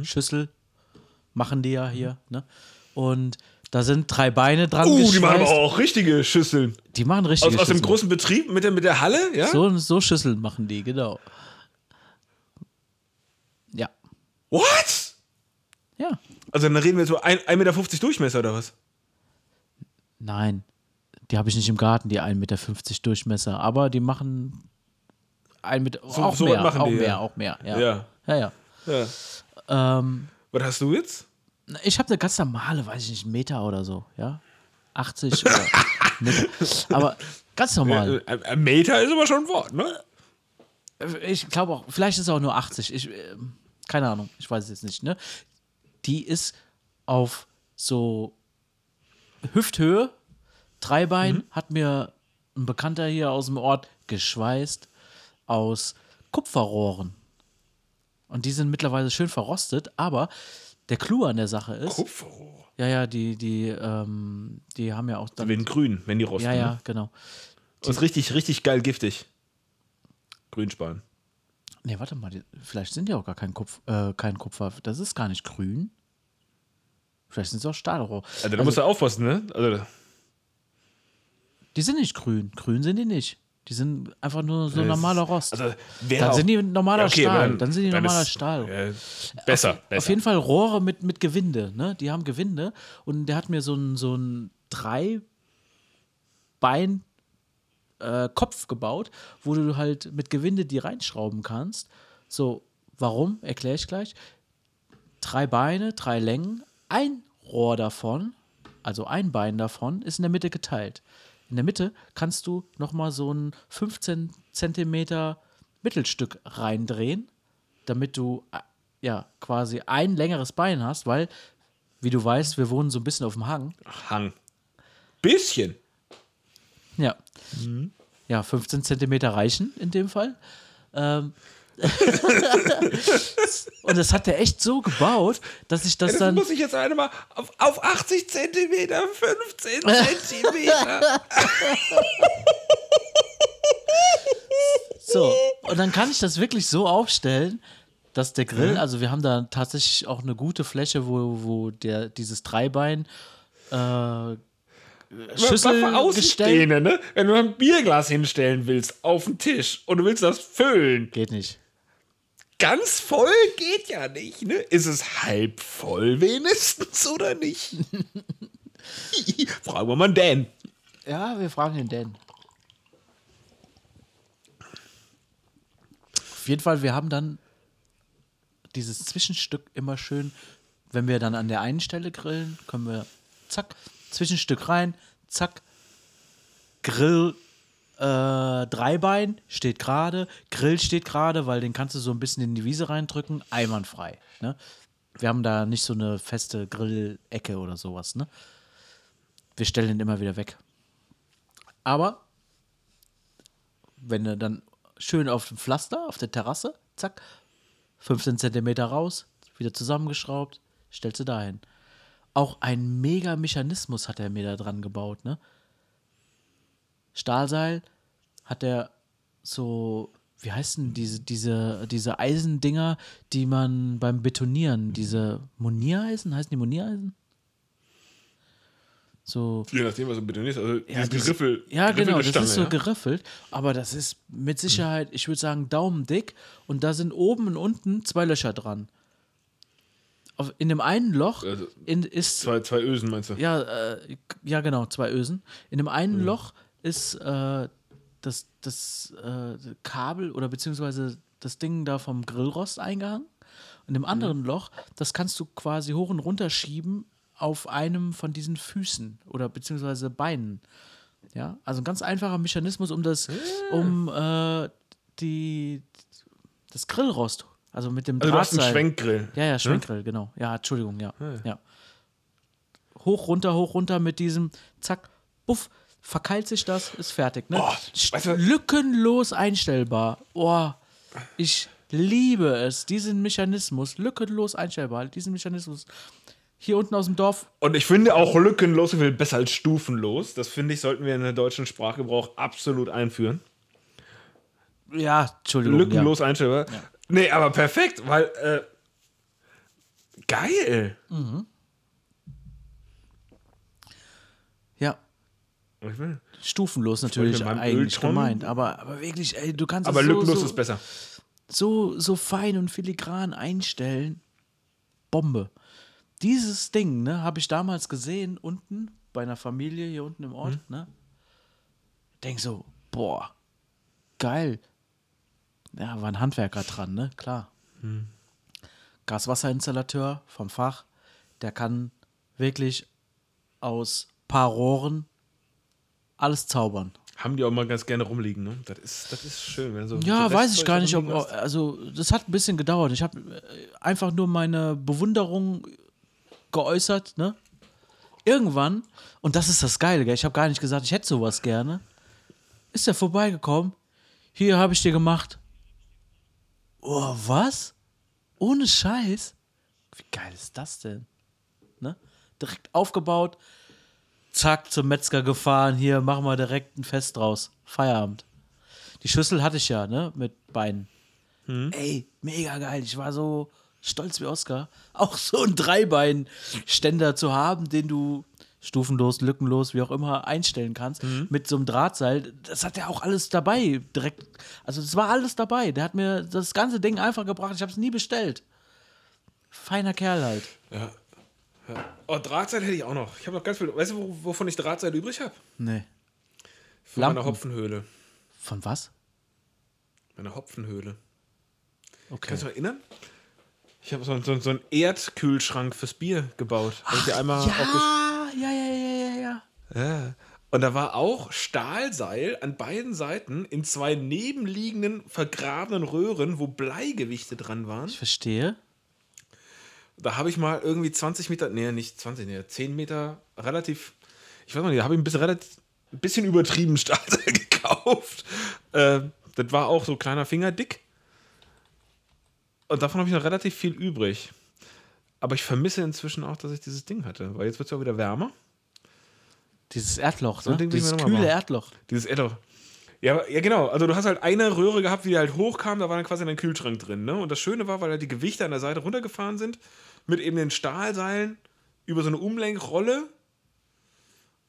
Schüssel machen die ja hier, ne? Und da sind drei Beine dran Uh, die machen aber auch richtige Schüsseln. Die machen richtige Aus, aus dem großen Betrieb mit der, mit der Halle, ja? so, so Schüsseln machen die, genau. Ja. What? Ja. Also dann reden wir so ein- 1,50 Meter Durchmesser oder was? Nein. Die habe ich nicht im Garten, die 1,50 Meter Durchmesser. Aber die machen ein Meter, auch so mehr, machen auch die, mehr, ja. auch mehr. Ja, Ja. ja. ja. Ja. Ähm, Was hast du jetzt? ich habe eine ganz normale, weiß ich nicht, einen Meter oder so, ja. 80 oder Meter. Aber ganz normal. Äh, Ein Meter ist aber schon ein Wort, ne? Ich glaube auch, vielleicht ist es auch nur 80. Ich, ähm, keine Ahnung, ich weiß es jetzt nicht. Ne? Die ist auf so Hüfthöhe, Dreibein, hat mir ein Bekannter hier aus dem Ort geschweißt aus Kupferrohren. Und die sind mittlerweile schön verrostet, aber der Clou an der Sache ist, Kupferrohr. ja, ja, die, die, ähm, die haben ja auch dann. Wenn grün, wenn die rosten. ja, ja, Ne? genau. Und ist richtig, richtig geil giftig. Grünspan. Nee, warte mal, die, vielleicht sind die auch gar kein, Kupf, äh, kein Kupfer. Das ist gar nicht grün. Vielleicht sind es auch Stahlrohr. Also da musst du aufpassen, ne? Also, Die sind nicht grün. Grün sind die nicht. Die sind einfach nur so normaler Rost. Also, dann auch- sind die normaler Ja, okay, Stahl. dann- Dann sind die dann normaler ist- Stahl. äh, besser, auf, besser. Auf jeden Fall Rohre mit, mit Gewinde, ne? Die haben Gewinde und der hat mir so ein, so ein drei Bein äh, gebaut, wo du halt mit Gewinde die reinschrauben kannst. So, warum? Erkläre ich gleich. Drei Beine, drei Längen, ein Rohr davon, also ein Bein davon, ist in der Mitte geteilt. In der Mitte kannst du nochmal so ein 15 Zentimeter Mittelstück reindrehen, damit du äh, ja quasi ein längeres Bein hast, weil, wie du weißt, wir wohnen so ein bisschen auf dem Hang. Hang. Bisschen. Ja. Ja, 15 Zentimeter reichen in dem Fall. Ähm, und das hat er echt so gebaut, dass ich das Das dann. muss ich jetzt einmal auf, auf 80 Zentimeter, 15 Zentimeter. So, und dann kann ich das wirklich so aufstellen, dass der Grill, also wir haben da tatsächlich auch eine gute Fläche, wo, wo der, dieses Dreibein äh, Schüssel. Außenstehende, ne? Wenn du ein Bierglas hinstellen willst auf den Tisch und du willst das füllen, Geht nicht. Ganz voll geht ja nicht, ne? Ist es halb voll wenigstens oder nicht? Fragen wir mal Dan. Ja, wir fragen den Dan. Auf jeden Fall, wir haben dann dieses Zwischenstück immer schön, wenn wir dann an der einen Stelle grillen, können wir zack, Zwischenstück rein, zack, Grill, äh, Dreibein steht gerade, Grill steht gerade, weil den kannst du so ein bisschen in die Wiese reindrücken, einwandfrei. Ne? Wir haben da nicht so eine feste Grillecke oder sowas, ne? Wir stellen den immer wieder weg. Aber wenn du dann schön auf dem Pflaster, auf der Terrasse, zack, 15 Zentimeter raus, wieder zusammengeschraubt, stellst du dahin. Auch ein mega Mechanismus hat er mir da dran gebaut, ne? Stahlseil hat er so, wie heißen diese, diese, diese Eisendinger, die man beim Betonieren, diese Moniereisen, heißen die Moniereisen? So, Je nachdem, was du betonierst. Also, ja, diese das- Geriffel, ja genau, das ist so ja? geriffelt, aber das ist mit Sicherheit, ich würde sagen, daumendick und da sind oben und unten zwei Löcher dran. Auf, in dem einen Loch Also, in, ist, Zwei, zwei Ösen meinst du? ja, äh, ja genau, zwei Ösen. In dem einen Loch ist äh, das, das äh, Kabel oder beziehungsweise das Ding da vom Grillrost eingehangen. Und im anderen Loch, das kannst du quasi hoch und runter schieben auf einem von diesen Füßen oder beziehungsweise Beinen. Ja, also ein ganz einfacher Mechanismus, um das, um äh, die, das Grillrost, also mit dem Also, du hast einen. Schwenkgrill. Ja, ja, Schwenkgrill, genau. Ja, Entschuldigung, ja. ja. Hoch, runter, hoch, runter mit diesem, zack, buff, verkeilt sich das, ist fertig. Ne? Oh, weißt du- lückenlos einstellbar. Oh, ich liebe es, diesen Mechanismus, lückenlos einstellbar, diesen Mechanismus. Hier unten aus dem Dorf, Und ich finde auch lückenlos viel besser als stufenlos. Das finde ich, sollten wir in der deutschen Sprachgebrauch absolut einführen. ja, Entschuldigung. Lückenlos einstellbar. Nee, aber perfekt, weil äh, geil. Ja. ja, Ich will- stufenlos natürlich eigentlich gemeint, aber, aber wirklich, ey, du kannst Aber es so, so, ist besser. so, so fein und filigran einstellen. Bombe. Dieses Ding, ne, habe ich damals gesehen, unten bei einer Familie hier unten im Ort, Mhm. ne? Denk so, boah, geil. Ja, war ein Handwerker dran, ne? Klar. Mhm. Gaswasserinstallateur vom Fach, der kann wirklich aus paar Rohren alles zaubern. Haben die auch mal ganz gerne rumliegen, ne? Das ist, das ist schön. So Ja, weiß ich gar nicht, ob. Also, das hat ein bisschen gedauert. Ich habe äh, einfach nur meine Bewunderung geäußert, ne? Irgendwann, und das ist das Geile, gell? ich habe gar nicht gesagt, ich hätte sowas gerne. Ist er vorbeigekommen? Hier habe ich dir gemacht. Oh, was? Ohne Scheiß? Wie geil ist das denn? Ne? Direkt aufgebaut, zack, zum Metzger gefahren, hier, machen wir direkt ein Fest draus. Feierabend. Die Schüssel hatte ich ja, ne, mit Beinen. Ey, mega geil. Ich war so stolz wie Oscar, auch so einen Dreibein-Ständer zu haben, den du stufenlos, lückenlos, wie auch immer, einstellen kannst, Mhm. mit so einem Drahtseil. Das hat er auch alles dabei, direkt. Also, das war alles dabei. Der hat mir das ganze Ding einfach gebracht. Ich habe es nie bestellt. Feiner Kerl halt. Oh, Drahtseil hätte ich auch noch. Ich habe noch ganz viel. Weißt du, wo- wovon ich Drahtseil übrig habe? Nee. Von Lampen. meiner Hopfenhöhle. Von was? Meiner Hopfenhöhle. Okay. Kannst du dich erinnern? Ich habe so, so, so einen Erdkühlschrank fürs Bier gebaut. Aufgesch- Ja, ja, ja, ja, ja, ja. Ja. Und da war auch Stahlseil an beiden Seiten in zwei nebenliegenden vergrabenen Röhren, wo Bleigewichte dran waren. Ich verstehe. Da habe ich mal irgendwie 20 Meter, nee, nicht 20, nee, 10 Meter relativ, ich weiß noch nicht, da habe ich ein bisschen, relativ, ein bisschen übertrieben Stahlseil gekauft. Äh, das war auch so kleiner Finger dick. Und davon habe ich noch relativ viel übrig. Aber ich vermisse inzwischen auch, dass ich dieses Ding hatte, weil jetzt wird es ja auch wieder wärmer. Dieses Erdloch, So ne? Ding Dieses kühle. Erdloch. Dieses Edder. Ja, ja, genau. Also du hast halt eine Röhre gehabt, die halt hochkam, da war dann quasi ein Kühlschrank drin. Ne? Und das Schöne war, weil halt die Gewichte an der Seite runtergefahren sind, mit eben den Stahlseilen über so eine Umlenkrolle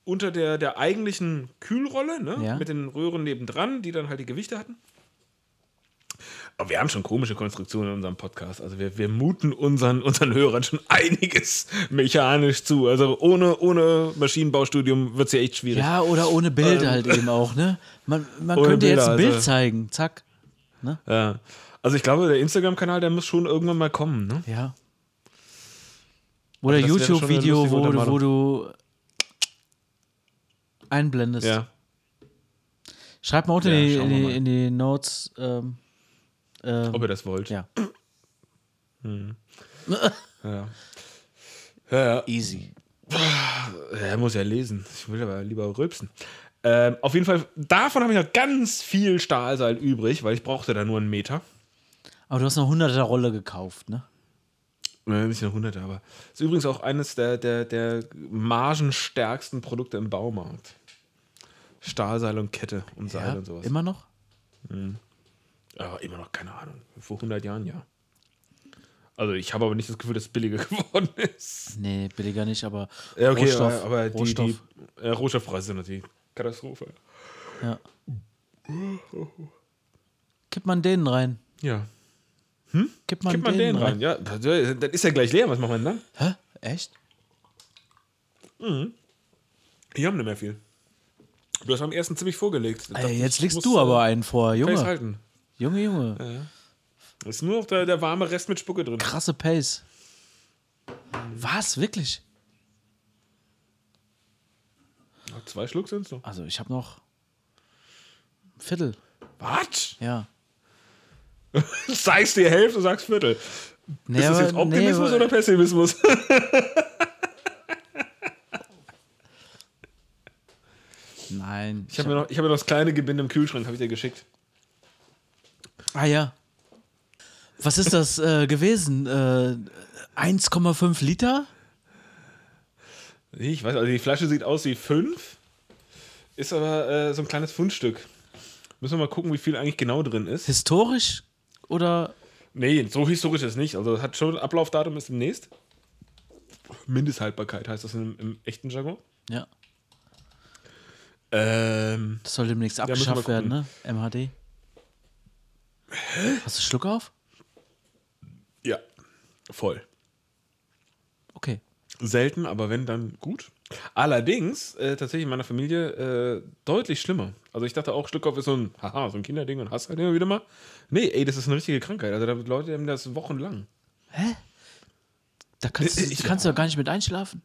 unter der, der eigentlichen Kühlrolle, ne? Ja. mit den Röhren nebendran, die dann halt die Gewichte hatten. Aber wir haben schon komische Konstruktionen in unserem Podcast. Also wir, wir muten unseren, unseren Hörern schon einiges mechanisch zu. Also ohne, ohne Maschinenbaustudium wird es ja echt schwierig. Ja, oder ohne Bild halt eben auch, ne? Man, man könnte jetzt Bilder, ein Bild also- zeigen. Zack. Ja. Also ich glaube, der Instagram-Kanal, der muss schon irgendwann mal kommen, ne? Ja. Oder Also YouTube-Video, wo, wo du einblendest. Ja. Schreib mal unten Ja, in, die, in, die, mal. in die Notes. Ähm, ähm, Ob ihr das wollt. ja. Ja. Ja, ja. Easy. Er muss ja lesen. Ich will aber lieber rülpsen. Ähm, auf jeden Fall, davon habe ich noch ganz viel Stahlseil übrig, weil ich brauchte da nur einen Meter. Aber du hast eine 100er Rolle gekauft, ne? Äh, Nicht nur hunderte, aber ist übrigens auch eines der, der, der margenstärksten Produkte im Baumarkt. Stahlseil und Kette und Seil Ja, und sowas. immer noch? Aber immer noch keine Ahnung. Vor 100 Jahren ja. Also ich habe aber nicht das Gefühl, dass es billiger geworden ist. Nee, billiger nicht, aber Ja, okay, Rohstoff. aber, aber die, Rohstoff. die äh, Rohstoffpreise sind natürlich Katastrophe. Ja. Kippt man denen rein. Ja. Kippt man, Gib mal denen den rein. Ja, das das ist ja gleich leer. Was machen wir denn dann? Hä? Echt? Die haben nicht mehr viel. Du hast am ersten ziemlich vorgelegt. Ich, jetzt ich legst du äh, aber einen vor, Junge. Pace halten. Junge, Junge. Das ist nur noch der, der warme Rest mit Spucke drin. Krasse Pace. Was? Wirklich? Zwei Schluck sind es noch. Also, ich habe noch ein Viertel. Was? Ja. Zeigst dir Hälfte und sagst Viertel. Nee, ist das jetzt Optimismus nee, oder Pessimismus? Nein. Ich habe mir, noch- ich hab mir noch das kleine Gebinde im Kühlschrank, habe ich dir geschickt. Ah ja. Was ist das äh, gewesen? Äh, 1,5 Liter? Ich weiß, also die Flasche sieht aus wie fünf, ist aber äh, so ein kleines Fundstück. Müssen wir mal gucken, wie viel eigentlich genau drin ist. Historisch? Oder? Nee, so historisch ist es nicht. Also hat schon Ablaufdatum ist demnächst. Mindesthaltbarkeit heißt das im, im echten Jargon. Ja. Ähm, Das soll demnächst abgeschafft mal werden, ne? MHD. Hast du Schluck auf? ja, voll. Okay. Selten, aber wenn, dann gut. Allerdings, äh, tatsächlich in meiner Familie äh, deutlich schlimmer. Also ich dachte auch, Schluckauf ist so ein, haha, so ein Kinderding und hast halt immer wieder mal. Nee, ey, das ist eine richtige Krankheit. Also da Leute haben das wochenlang. Da kannst, du, Ich- kannst du doch gar nicht mit einschlafen.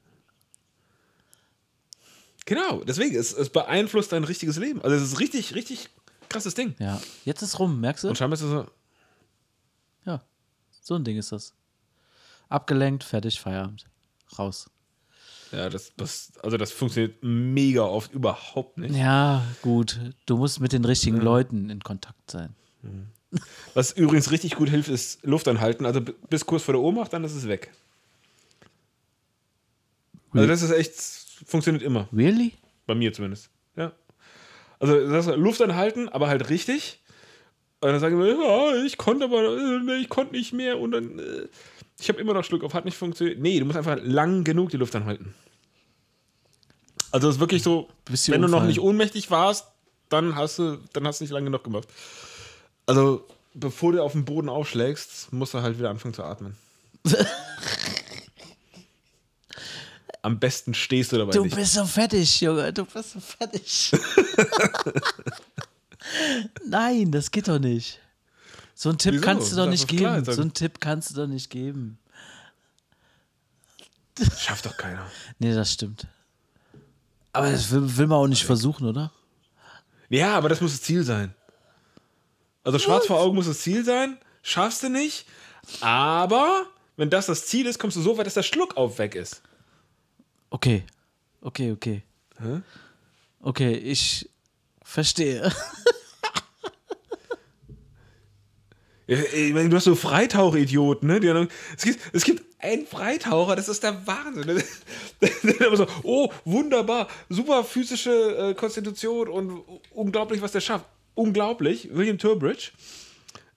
Genau, deswegen, es, es beeinflusst dein richtiges Leben. Also es ist richtig, richtig krasses Ding. Ja. Jetzt ist rum, merkst du? Und scheinbar ist es so, Ja. So ein Ding ist das. Abgelenkt, fertig, Feierabend. Raus. Ja, das, das, also das funktioniert mega oft überhaupt nicht. Ja, gut. Du musst mit den richtigen Leuten in Kontakt sein. Was übrigens richtig gut hilft, ist Luft anhalten. Also bis kurz vor der Ohnmacht, dann ist es weg. Also das ist echt, funktioniert immer. Really? Bei mir zumindest. Ja. Also das heißt, Luft anhalten, aber halt richtig. Und dann sagen wir, ja, ich konnte aber, äh, ich konnte nicht mehr. Und dann, äh, ich habe immer noch Schluck auf, hat nicht funktioniert. Nee, du musst einfach lang genug die Luft anhalten. Also es ist wirklich so, wenn du noch nicht ohnmächtig warst, dann hast du, dann hast du nicht lange genug gemacht. Also bevor du auf den Boden aufschlägst, musst du halt wieder anfangen zu atmen. Am besten stehst du dabei Du nicht. bist so fettig, Junge. Du bist so fettig. Nein, das geht doch nicht. So einen Tipp Wieso? kannst du doch nicht klar, geben. dann- So einen Tipp kannst du doch nicht geben. Schafft doch keiner. Nee, das stimmt. Aber das will, will man auch nicht versuchen, oder? Ja, aber das muss das Ziel sein. Also schwarz vor Augen muss das Ziel sein. Schaffst du nicht. Aber wenn das das Ziel ist, kommst du so weit, dass der Schluckauf weg ist. Okay. Okay, okay. Hä? Okay, ich verstehe. Ja, ich meine, du hast so Freitauchidioten, ne? Die dann, es, gibt, es gibt einen Freitaucher, das ist der Wahnsinn. ne? Immer so, oh, wunderbar, super physische äh, Konstitution und unglaublich, was der schafft. Unglaublich, William Turbridge.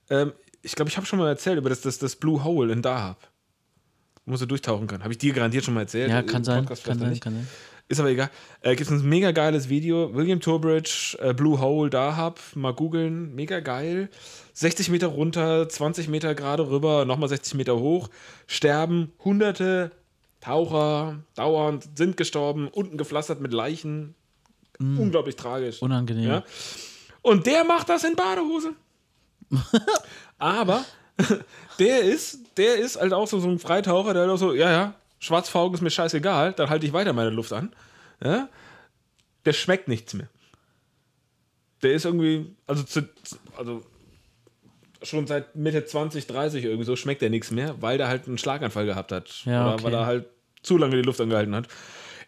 Ähm, ich glaube, ich habe schon mal erzählt über das, das, das Blue Hole in Dahab. Wo man so durchtauchen kann. Habe ich dir garantiert schon mal erzählt. Ja, kann sein. Kann sein, kann sein. Ist aber egal. Äh, Gibt es ein mega geiles Video. William Turbridge, äh, Blue Hole, Dahab. Mal googeln. Mega geil. 60 Meter runter, 20 Meter gerade rüber, nochmal 60 Meter hoch. Sterben hunderte Taucher dauernd, sind gestorben, unten gepflastert mit Leichen. Unglaublich tragisch. Unangenehm. Ja? Und der macht das in Badehose. Aber der ist, der ist halt auch so, so ein Freitaucher, der halt auch so, ja, ja, schwarz vor Augen ist mir scheißegal, dann halte ich weiter meine Luft an. Ja? Der schmeckt nichts mehr. Der ist irgendwie, also, zu, also schon seit Mitte 20, 30 irgendwie so schmeckt er nichts mehr, weil der halt einen Schlaganfall gehabt hat. Ja, oder okay. weil er halt zu lange die Luft angehalten hat.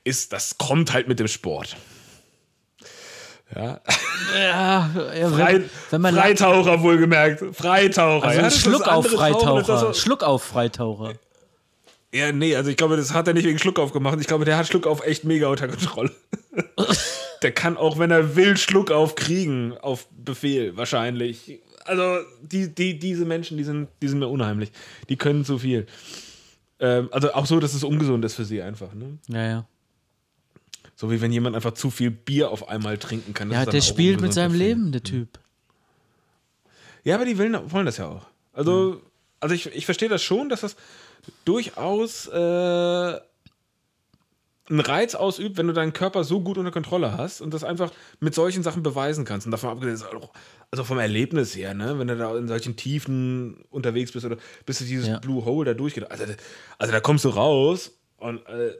Ist, das kommt halt mit dem Sport. Ja, Ja, ja Frei, wenn, wenn Freitaucher wohlgemerkt. Freitaucher. also ja, ein ist Schluck auf Freitaucher. so- Schluck auf Freitaucher. Ja, nee, also ich glaube, das hat er nicht wegen Schluckauf gemacht. Ich glaube, der hat Schluckauf echt mega unter Kontrolle. der kann auch, wenn er will, Schluckauf kriegen, auf Befehl, wahrscheinlich. Also, die, die, diese Menschen, die sind, die sind mir unheimlich. Die können zu viel. Ähm, also auch so, dass es ungesund ist für sie einfach. Ne? Ja, ja. So wie wenn jemand einfach zu viel Bier auf einmal trinken kann. Das Ja, der spielt mit seinem. Leben, der Typ. Ja, aber die wollen, wollen das ja auch. Also, also ich, ich verstehe das schon, dass das durchaus äh, einen Reiz ausübt, wenn du deinen Körper so gut unter Kontrolle hast und das einfach mit solchen Sachen beweisen kannst. Und davon abgesehen, also vom Erlebnis her, ne, wenn du da in solchen Tiefen unterwegs bist oder bis du dieses Ja. Blue Hole da durchgeht. Also, also da kommst du raus und äh,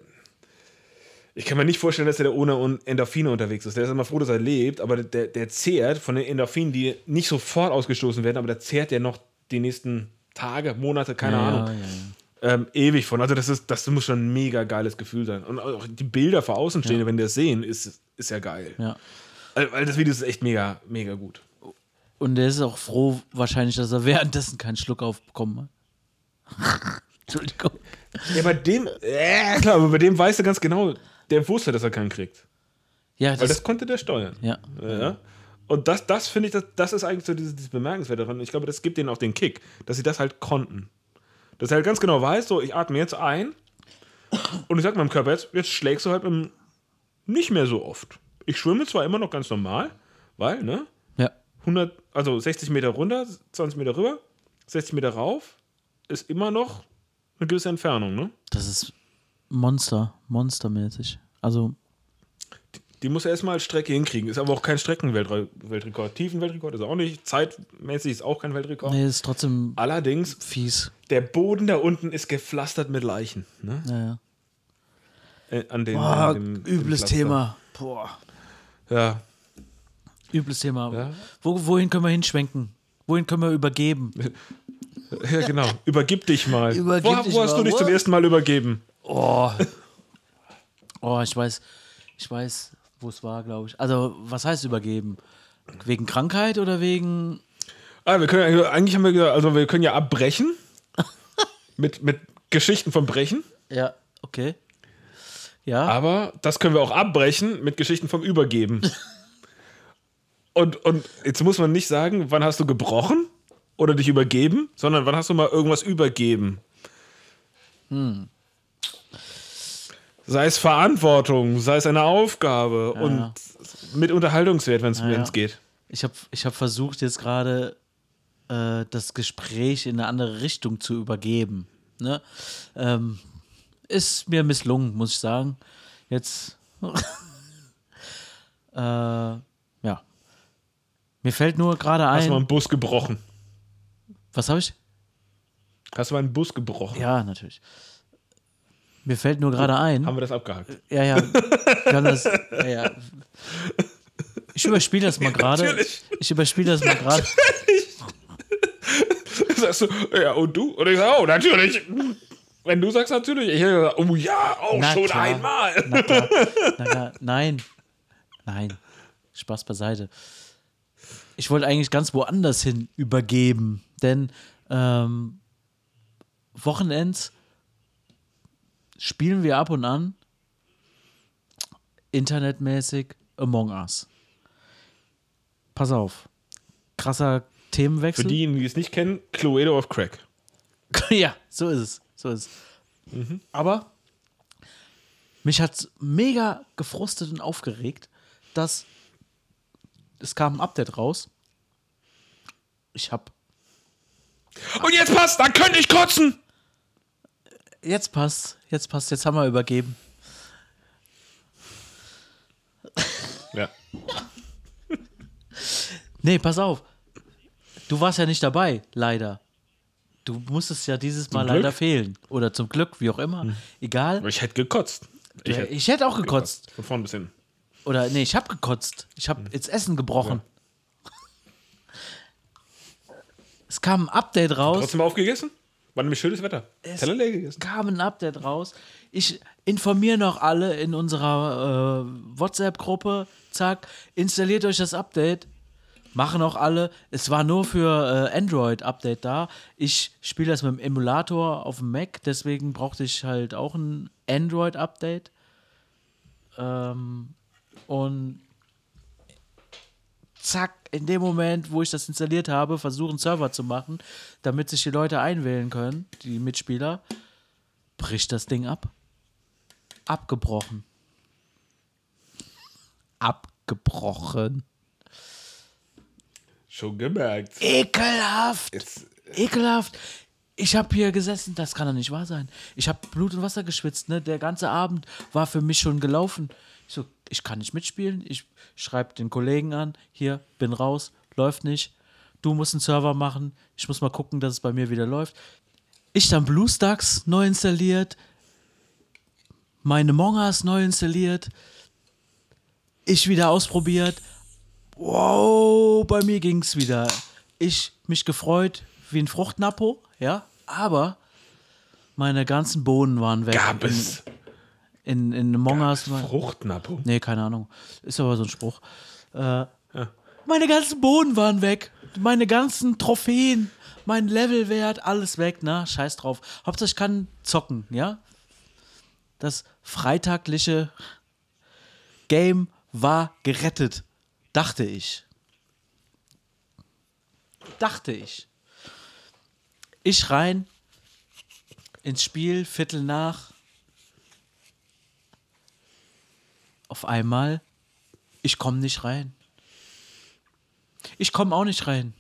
ich kann mir nicht vorstellen, dass der da ohne Endorphine unterwegs ist. Der ist immer froh, dass er lebt, aber der, der zehrt von den Endorphinen, die nicht sofort ausgestoßen werden, aber der zehrt ja noch die nächsten Tage, Monate, keine ja, Ahnung, ja. Ähm, ewig von. Also das, ist, das muss schon ein mega geiles Gefühl sein. Und auch die Bilder vor Außenstehende, wenn die das sehen, ist, ist ja geil. ja. Weil weil das Video ist echt mega, mega gut. Und der ist auch froh, wahrscheinlich, dass er währenddessen keinen Schluck aufbekommen hat. Entschuldigung. Ja, bei dem, äh, klar, aber bei dem weißt du ganz genau, der wusste, dass er keinen kriegt. Ja, Weil das, das konnte der steuern. ja. Ja. Und das, das finde ich, das, das ist eigentlich so dieses, dieses Bemerkenswerte daran. Ich glaube, das gibt denen auch den Kick, dass sie das halt konnten. Dass er halt ganz genau weiß, so, ich atme jetzt ein und ich sag meinem Körper jetzt, jetzt schlägst du halt dem- nicht mehr so oft. Ich schwimme zwar immer noch ganz normal, weil, ne, ja. 100, also 60 Meter runter, 20 Meter rüber, 60 Meter rauf, ist immer noch eine gewisse Entfernung, ne? Das ist Monster, monstermäßig. Also, Die muss er erstmal Strecke hinkriegen. Ist aber auch kein Streckenweltrekord. Tiefenweltrekord ist er auch nicht. Zeitmäßig ist auch kein Weltrekord. nee, ist trotzdem Allerdings, fies. der Boden da unten ist gepflastert mit Leichen. Ne? Ja, ja. Äh, An den, Boah, an dem, übles. Thema. Boah. Ja. Übles Thema. Ja. Wo, wohin können wir hinschwenken? Wohin können wir übergeben? ja, genau. Übergib dich mal. Übergib wo dich wo hast mal. du dich zum What? ersten Mal übergeben? Oh. Oh, ich weiß, ich weiß, wo es war, glaube ich. Also, was heißt übergeben? Wegen Krankheit oder wegen. Ah, wir können ja- eigentlich haben wir gesagt, also wir können ja abbrechen. mit, mit Geschichten vom Brechen. Ja, okay. Ja. Aber das können wir auch abbrechen mit Geschichten vom Übergeben. und, und jetzt muss man nicht sagen, wann hast du gebrochen oder dich übergeben, sondern wann hast du mal irgendwas übergeben. Sei es Verantwortung, sei es eine Aufgabe Ja, und mit Unterhaltungswert, wenn es Ja, geht. Ich habe ich hab versucht, jetzt gerade äh, das Gespräch in eine andere Richtung zu übergeben. Ne? Ähm, ist mir misslungen, muss ich sagen. Jetzt. äh, ja. Mir fällt nur gerade Hast du mal ein. einen Bus gebrochen? Was habe ich? Hast du mal einen Bus gebrochen? Ja, natürlich. Mir fällt nur gerade ein. Haben wir das abgehakt? Ja, ja. Kann das, ja, ja. Ich überspiele das mal gerade. natürlich. Ich überspiele das mal gerade. Sagst du, ja, und du? Und ich sage, oh, natürlich. Wenn du sagst natürlich, ich gesagt, oh ja, auch Na schon klar. einmal. Na klar. Na klar. Nein. Nein. Spaß beiseite. Ich wollte eigentlich ganz woanders hin übergeben, denn ähm, Wochenends spielen wir ab und an internetmäßig Among Us. Pass auf. Krasser Themenwechsel. Für diejenigen, die es nicht kennen, Cluedo of Crack. ja, so ist es. So ist es. Aber mich hat mega gefrustet und aufgeregt, dass es kam ein Update raus. Ich hab. Und jetzt passt, dann könnte ich kotzen. Jetzt passt, jetzt passt, jetzt haben wir übergeben. Ja. Nee, pass auf. Du warst ja nicht dabei, leider. Du musstest ja dieses Mal leider fehlen. Oder zum Glück, wie auch immer. Egal. Aber ich hätte gekotzt. Ich, ich hätte auch gekotzt. Von vorn bis hin. Oder nee, ich hab gekotzt. Ich hab ins Essen gebrochen. Es kam ein Update raus. Trotzdem aufgegessen? War nämlich schönes Wetter. Leer gegessen. kam ein Update raus. Ich informiere noch alle in unserer äh, WhatsApp-Gruppe. Zack, installiert euch das Update. Machen auch alle. Es war nur für äh, Android-Update da. Ich spiele das mit dem Emulator auf dem Mac, deswegen brauchte ich halt auch ein Android-Update. Ähm, und zack, in dem Moment, wo ich das installiert habe, versuche einen Server zu machen, damit sich die Leute einwählen können, die Mitspieler, bricht das Ding ab. Abgebrochen. Abgebrochen. Schon gemerkt. Ekelhaft. Jetzt, Ekelhaft. Ich habe hier gesessen, das kann doch nicht wahr sein. Ich habe Blut und Wasser geschwitzt, ne? Der ganze Abend war für mich schon gelaufen. Ich so, ich kann nicht mitspielen. Ich schreibe den Kollegen an, hier, bin raus, läuft nicht. Du musst einen Server machen. Ich muss mal gucken, dass es bei mir wieder läuft. Ich dann BlueStacks neu installiert, meine Mongas neu installiert, ich wieder ausprobiert. Wow, bei mir ging's wieder. Ich mich gefreut wie ein Fruchtnappo, ja, aber meine ganzen Bohnen waren weg. gab es In, in, in Among Us. Fruchtnappo? Nee, keine Ahnung. Ist aber so ein Spruch. Äh, Meine ganzen Bohnen waren weg. Meine ganzen Trophäen, mein Levelwert, alles weg, ne? Scheiß drauf. Hauptsache ich kann zocken, ja? Das freitagliche Game war gerettet. Dachte ich. Dachte ich. Ich rein ins Spiel, Viertel nach. Auf einmal, ich komme nicht rein. Ich komme auch nicht rein.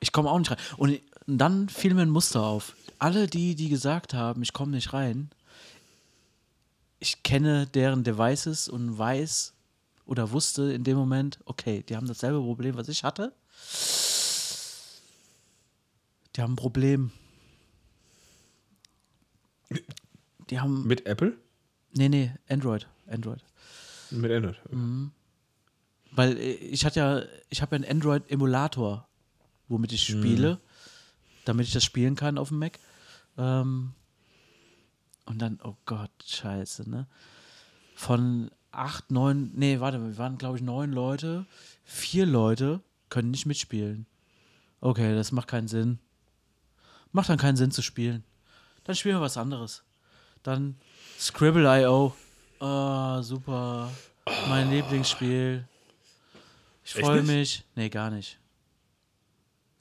Ich komme auch nicht rein. Und dann fiel mir ein Muster auf. Alle die, die gesagt haben, ich komme nicht rein, ich kenne deren Devices und weiß oder wusste in dem Moment, okay, die haben dasselbe Problem, was ich hatte. Die haben ein Problem. Die haben. Mit Apple? Nee, nee, Android. Android. Mit Android. Weil äh, ich hatte ja, ich habe ja einen Android-Emulator, womit ich spiele, damit ich das spielen kann auf dem Mac. Ähm, und dann, oh Gott, scheiße, ne? Von acht, neun, nee, warte, wir waren, glaube ich, neun Leute. Vier Leute können nicht mitspielen. Okay, das macht keinen Sinn. Macht dann keinen Sinn zu spielen. Dann spielen wir was anderes. Dann Scribble.io. Ah, super. Mein Lieblingsspiel. Ich Echt freue nicht? mich. Nee, gar nicht.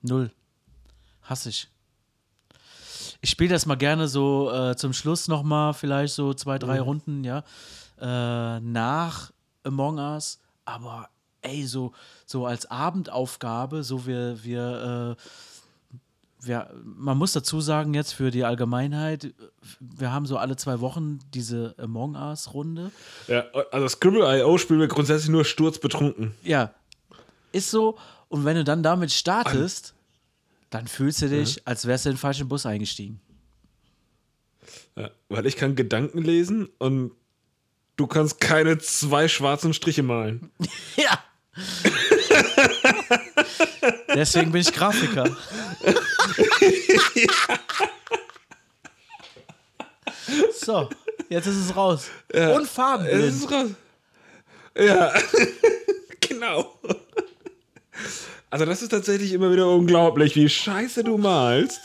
Null. Hass ich. ich spiele das mal gerne so äh, zum Schluss nochmal, vielleicht so zwei, drei Mhm. Runden, ja, äh, nach Among Us. Aber ey, so, so als Abendaufgabe, so wir, wir, äh, wir, man muss dazu sagen, jetzt für die Allgemeinheit, wir haben so alle zwei Wochen diese Among Us-Runde. Ja, also Scribble.io spielen wir grundsätzlich nur sturzbetrunken. Ja, ist so. Und wenn du dann damit startest, dann fühlst du dich, als wärst du in den falschen Bus eingestiegen. Ja, weil ich kann Gedanken lesen und du kannst keine zwei schwarzen Striche malen. Ja. Deswegen bin ich Grafiker. So, jetzt ist es raus. Und Es farbenblind. ist raus. Ja, genau. Also das ist tatsächlich immer wieder unglaublich, wie scheiße du malst.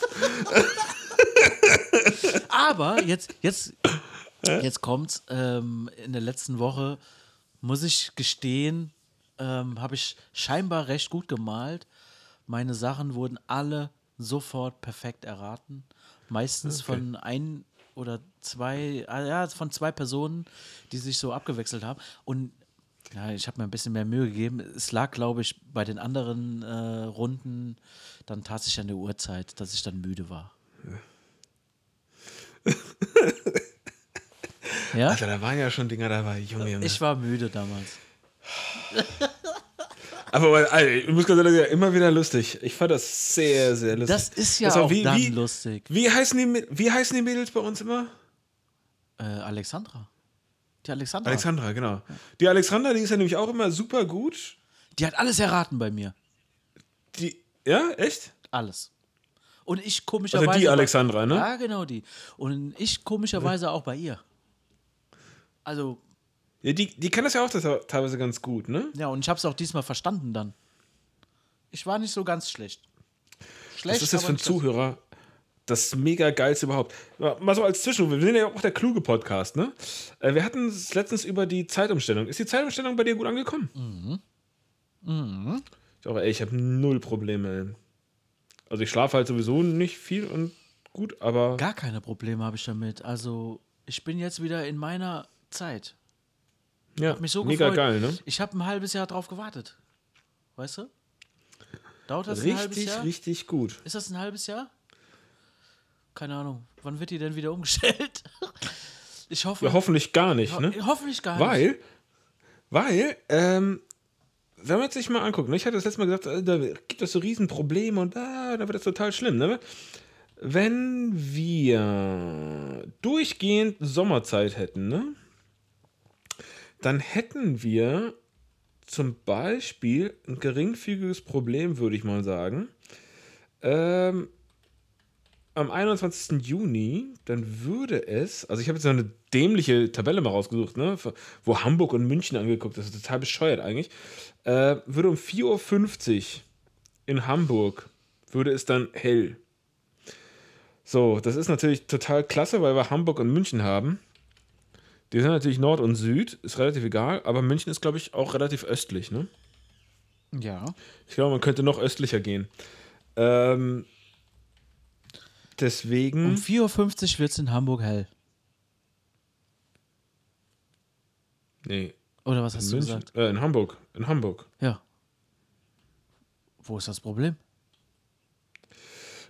Aber jetzt, jetzt, jetzt kommt's. Ähm, in der letzten Woche muss ich gestehen, ähm, habe ich scheinbar recht gut gemalt. Meine Sachen wurden alle sofort perfekt erraten. Meistens von ein oder zwei, ah ja, von zwei Personen, die sich so abgewechselt haben. Und ja, ich habe mir ein bisschen mehr Mühe gegeben. Es lag, glaube ich, bei den anderen äh, Runden dann tatsächlich an der Uhrzeit, dass ich dann müde war. ja? Alter, da waren ja schon Dinger dabei, Junge, Junge. Ich war müde damals. Aber weil, Alter, ich muss ganz ehrlich sagen, immer wieder lustig. Ich fand das sehr, sehr lustig. Das ist ja Das auch dann lustig. Wie heißen, die, wie heißen die Mädels bei uns immer? Äh, Alexandra. Die Alexandra. Alexandra, genau. Die Alexandra, die ist ja nämlich auch immer super gut. Die hat alles erraten bei mir. Die, ja, echt? Alles. Und ich komischerweise. Also die bei- Alexandra, ne? Ja, genau die. Und ich komischerweise auch bei ihr. Also, Ja, die, die kann das ja auch das, teilweise ganz gut, ne? ja, und ich habe es auch diesmal verstanden dann. Ich war nicht so ganz schlecht. Schlecht. Das ist jetzt aber für das- Zuhörer das mega geilste überhaupt. Mal so als Zwischen, wir sind ja auch der kluge Podcast, ne? Äh, Wir hatten es letztens über die Zeitumstellung. Ist die Zeitumstellung bei dir gut angekommen? Mhm. Ich glaube, ey, ich habe null Probleme. Also ich schlafe halt sowieso nicht viel und gut, aber Gar keine Probleme habe ich damit. Also, ich bin jetzt wieder in meiner Zeit. Ja, Mich so mega gefreut. geil, ne? Ich habe ein halbes Jahr drauf gewartet. Weißt du? Dauert das ein halbes Richtig, Jahr? richtig gut. Ist das ein halbes Jahr? Keine Ahnung. Wann wird die denn wieder umgestellt? Ich hoffe. Ja, hoffentlich gar nicht, ne? ho hoffentlich gar nicht. Weil, weil, ähm, wenn man sich mal anguckt, ne, ich hatte das letzte Mal gesagt, äh, da gibt es so Riesenprobleme und ah, da wird das total schlimm, ne? Wenn wir durchgehend Sommerzeit hätten, ne? Dann hätten wir zum Beispiel ein geringfügiges Problem, würde ich mal sagen. Ähm, am 21. Juni, dann würde es, also ich habe jetzt so eine dämliche Tabelle mal rausgesucht, ne, wo Hamburg und München angeguckt, das ist total bescheuert eigentlich, äh, würde um 4.50 Uhr in Hamburg, würde es dann hell. So, das ist natürlich total klasse, weil wir Hamburg und München haben. Die sind natürlich Nord und Süd, ist relativ egal, aber München ist, glaube ich, auch relativ östlich, ne? Ja. Ich glaube, man könnte noch östlicher gehen. Ähm, deswegen. Um 4.50 Uhr wird es in Hamburg hell. nee, Oder was hast in du München. gesagt? Äh, in Hamburg. In Hamburg. Ja. Wo ist das Problem?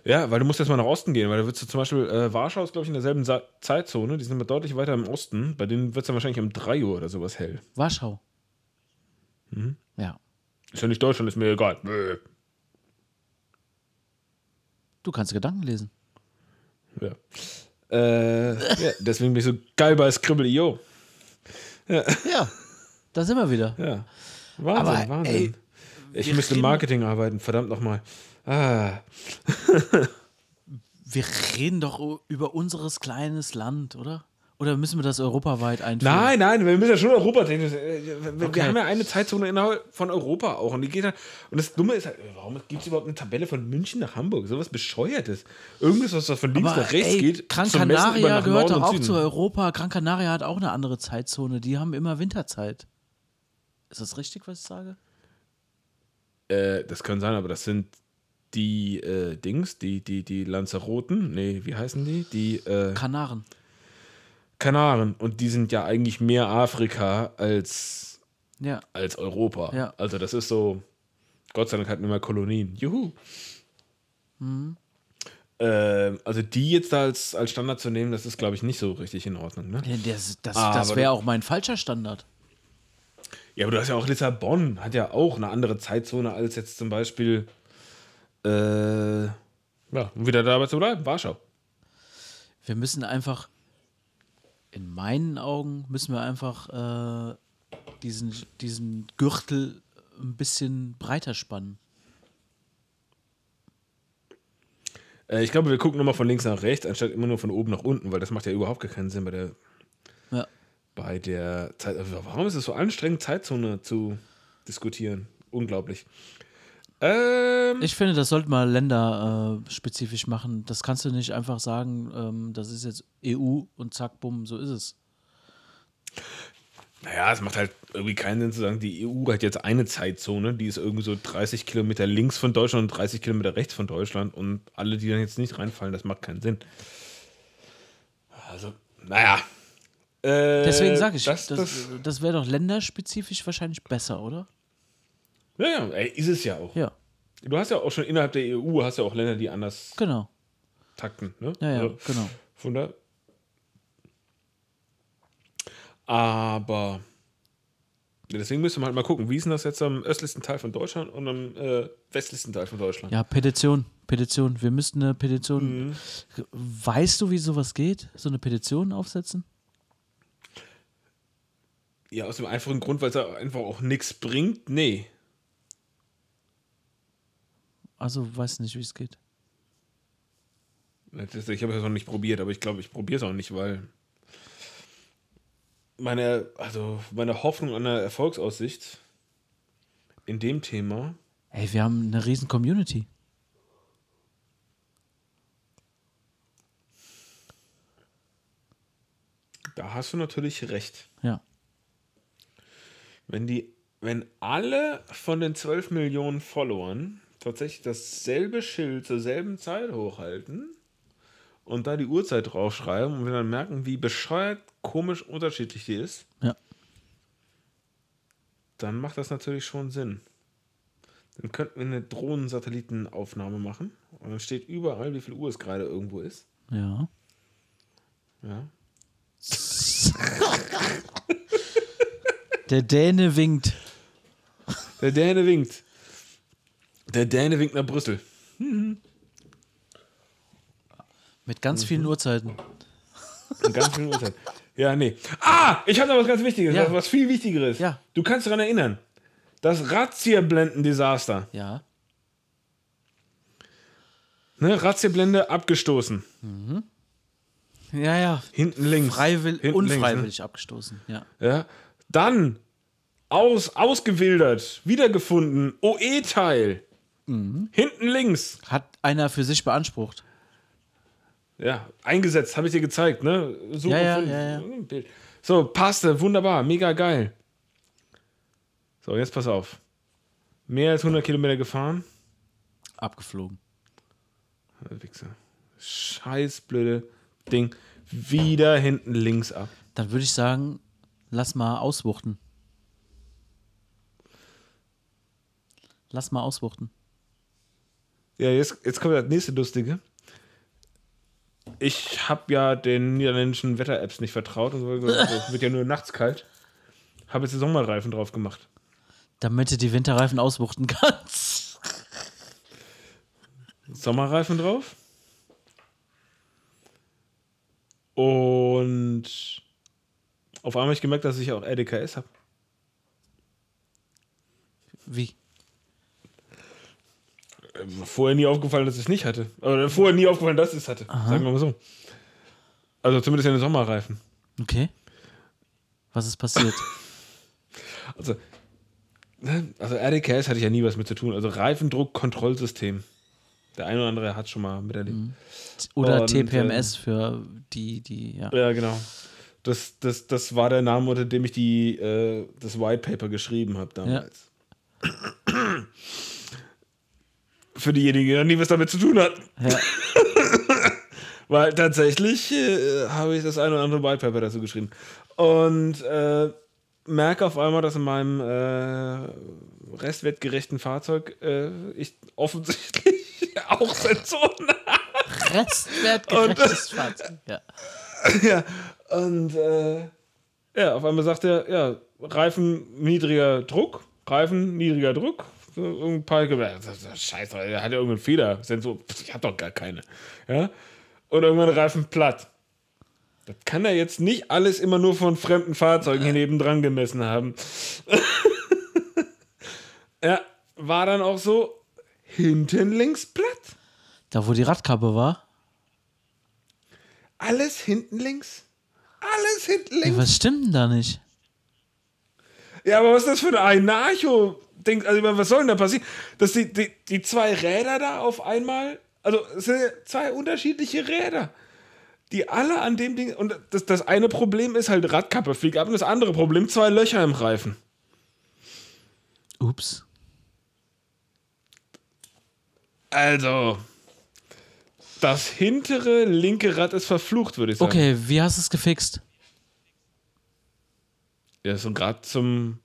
Ja, weil du musst jetzt mal nach Osten gehen, weil da wird du zum Beispiel, äh, Warschau ist, glaube ich, in derselben Sa Zeitzone, die sind aber deutlich weiter im Osten. Bei denen wird es dann wahrscheinlich um 3 Uhr oder sowas hell. Warschau. Mhm. Ja. Ist ja nicht Deutschland, ist mir egal. Bäh. Du kannst Gedanken lesen. Ja. Äh, ja, deswegen bin ich so geil bei Scribble.io. Ja. Da sind wir wieder. Ja. Wahnsinn, Aber, Wahnsinn. ey, ich müsste im Marketing arbeiten, verdammt nochmal. Ah. Wir reden doch über unseres kleines Land, oder? Oder müssen wir das europaweit einführen? Nein, nein, wir müssen ja schon Europa denken. Wir, Okay. haben ja eine Zeitzone innerhalb von Europa auch. Und die geht dann, und das Dumme ist halt, warum gibt es überhaupt eine Tabelle von München nach Hamburg? So was Bescheuertes. Irgendwas, was von links Aber nach rechts ey, geht. Gran Canaria gehört Norden doch auch zu Europa. Gran Canaria hat auch eine andere Zeitzone. Die haben immer Winterzeit. Ist das richtig, was ich sage? Äh, das kann sein, aber das sind die äh, Dings, die, die, die Lanzaroten, nee, wie heißen die? Die äh, Kanaren. Kanaren. Und die sind ja eigentlich mehr Afrika als, Ja. als Europa. Ja. Also das ist so, Gott sei Dank hatten wir mal Kolonien. Juhu. Ähm, also die jetzt da als, als Standard zu nehmen, das ist, glaube ich, nicht so richtig in Ordnung. Ne? Ja, Das, das, Aber das wäre auch mein falscher Standard. Ja, aber du hast ja auch Lissabon, hat ja auch eine andere Zeitzone als jetzt zum Beispiel, äh, ja, um wieder dabei zu bleiben, Warschau. Wir müssen einfach, in meinen Augen, müssen wir einfach äh, diesen, diesen Gürtel ein bisschen breiter spannen. Äh, ich glaube, wir gucken nochmal von links nach rechts, anstatt immer nur von oben nach unten, weil das macht ja überhaupt gar keinen Sinn bei der, Ja. bei der Zeit. Warum ist es so anstrengend, Zeitzone zu diskutieren? Unglaublich. Ähm, Ich finde, das sollte mal länderspezifisch machen. Das kannst du nicht einfach sagen, ähm, das ist jetzt EU und zack, bumm, so ist es. naja, es macht halt irgendwie keinen Sinn zu sagen, die EU hat jetzt eine Zeitzone, die ist irgendwie so 30 Kilometer links von Deutschland und 30 Kilometer rechts von Deutschland und alle, die dann jetzt nicht reinfallen, das macht keinen Sinn. Also, naja. Äh, Deswegen sage ich, das, das, das, das, wäre doch länderspezifisch wahrscheinlich besser, oder? Ja, ja, ey, ist es ja auch. Ja, Du hast ja auch schon innerhalb der EU, hast ja auch Länder, die anders genau. takten. Ne? Ja, ja, Also, genau. Von da. Aber deswegen müssen wir halt mal gucken, wie ist denn das jetzt am östlichsten Teil von Deutschland und am äh, westlichsten Teil von Deutschland? Ja, Petition, Petition. Wir müssten eine Petition. Weißt du, wie sowas geht? So eine Petition aufsetzen? Ja, aus dem einfachen Grund, weil es einfach auch nichts bringt. Nee. Also, weiß nicht, wie es geht. Ich habe es noch nicht probiert, aber ich glaube, ich probiere es auch nicht, weil meine, also meine Hoffnung an der Erfolgsaussicht in dem Thema Ey, wir haben eine riesen Community. Da hast du natürlich recht. Ja. Wenn die, wenn alle von den 12 Millionen Followern tatsächlich dasselbe Schild zur selben Zeit hochhalten und da die Uhrzeit draufschreiben und wir dann merken, wie bescheuert, komisch unterschiedlich die ist, Ja. dann macht das natürlich schon Sinn. Dann könnten wir eine Drohnensatellitenaufnahme machen und dann steht überall, wie viel Uhr es gerade irgendwo ist. Ja. Ja. Der Däne winkt. Der Däne winkt. Der Däne winkt nach Brüssel. Mit ganz vielen Uhrzeiten. In ganz vielen Uhrzeiten. Ja, nee. Ah, ich habe noch was ganz Wichtiges, Ja. was, viel Wichtigeres. Ja. Du kannst daran erinnern. Das Razzia-Blenden-Desaster. Ja. Ne, Razzia-Blende abgestoßen. Ja, ja. Hinten links. Freiwillig, Hinten links, ne? unfreiwillig abgestoßen. Ja. Ja. Dann aus, ausgewildert, wiedergefunden, OE-Teil. Mhm. Hinten links. Hat einer für sich beansprucht. Ja, eingesetzt, habe ich dir gezeigt, ne? Super Ja, ja, ja, ja. So, passte, wunderbar, mega geil. So, jetzt pass auf. Mehr als 100 Kilometer gefahren. Abgeflogen. Wichser. Scheiß blöde Ding. Wieder hinten links ab. Dann würde ich sagen, lass mal auswuchten. Lass mal auswuchten. Ja, jetzt, jetzt kommt das nächste Lustige. Ich habe ja den niederländischen Wetter-Apps nicht vertraut und so es wird ja nur nachts kalt. Habe jetzt die Sommerreifen drauf gemacht. Damit du die Winterreifen auswuchten kannst. Sommerreifen drauf. Und auf einmal habe ich gemerkt, dass ich auch RDKS habe. Wie? Vorher nie aufgefallen, dass ich es nicht hatte. Oder vorher nie aufgefallen, dass ich es hatte. Sagen wir mal so. Also zumindest in den Sommerreifen. Okay. Was ist passiert? Also, ne, also RDKS hatte ich ja nie was mit zu tun. Also Reifendruckkontrollsystem. Der eine oder andere hat schon mal miterlebt. Oder Und, TPMS für die, die, ja. Ja, genau. Das, das, das war der Name, unter dem ich die, äh, das White Paper geschrieben habe damals. Für diejenigen, die was damit zu tun hatten. Ja. Weil tatsächlich äh, habe ich das eine oder andere White Paper dazu geschrieben. Und äh, merke auf einmal, dass in meinem äh, restwertgerechten Fahrzeug äh, ich offensichtlich auch Sensoren Restwertgerechtes Fahrzeug. Ja. ja, und äh, ja, auf einmal sagt er, ja, Reifen niedriger Druck, Reifen niedriger Druck. So, Ein paar, Scheiße, er hat ja irgendeinen Fehler. Sensor, ich hab doch gar keine. Ja? Und irgendwann Reifen platt. Das kann er jetzt nicht alles immer nur von fremden Fahrzeugen hier nebendran gemessen haben. ja, war dann auch so hinten links platt. Da, wo die Radkappe war. Alles hinten links. Alles hinten links. Ja, was stimmt denn da nicht? Ja, aber was ist das für ein Anarcho-Ding? Also, was soll denn da passieren? Dass die, die, die zwei Räder da auf einmal, also es sind ja zwei unterschiedliche Räder, die alle an dem Ding, und das, das eine Problem ist halt Radkappe fliegt ab und das andere Problem, zwei Löcher im Reifen. Ups. Also, das hintere linke Rad ist verflucht, würde ich sagen. Okay, wie hast du es gefixt? Ja, so ein Rad zum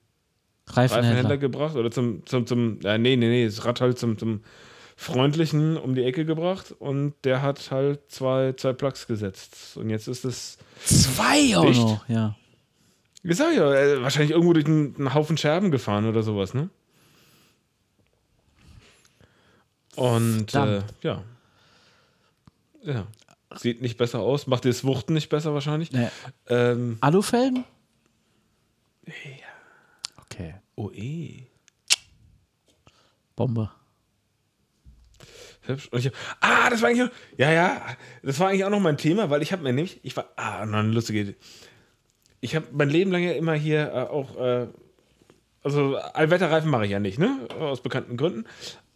Reifenhändler Reifenhändler. gebracht oder zum, zum, zum, ja, nee, nee, nee, das Rad halt zum, zum Freundlichen um die Ecke gebracht und der hat halt zwei, zwei Plugs gesetzt. Und jetzt ist es, Zwei auch Dicht. noch, ja. ich sag ja, äh, wahrscheinlich irgendwo durch einen, einen Haufen Scherben gefahren oder sowas, ne? Und äh, ja. Ja. Sieht nicht besser aus, macht das Wuchten nicht besser wahrscheinlich. Nee. Ähm, Alufelgen? Ja. Oh eh. Bombe. Hübsch. Und ich, ah, das war eigentlich, ja, ja, das war eigentlich auch noch mein Thema, weil ich habe mir nämlich, ich war, ah, noch eine lustige Idee. Ich habe mein Leben lang ja immer hier äh, auch, äh, also Allwetterreifen mache ich ja nicht, ne, aus bekannten Gründen.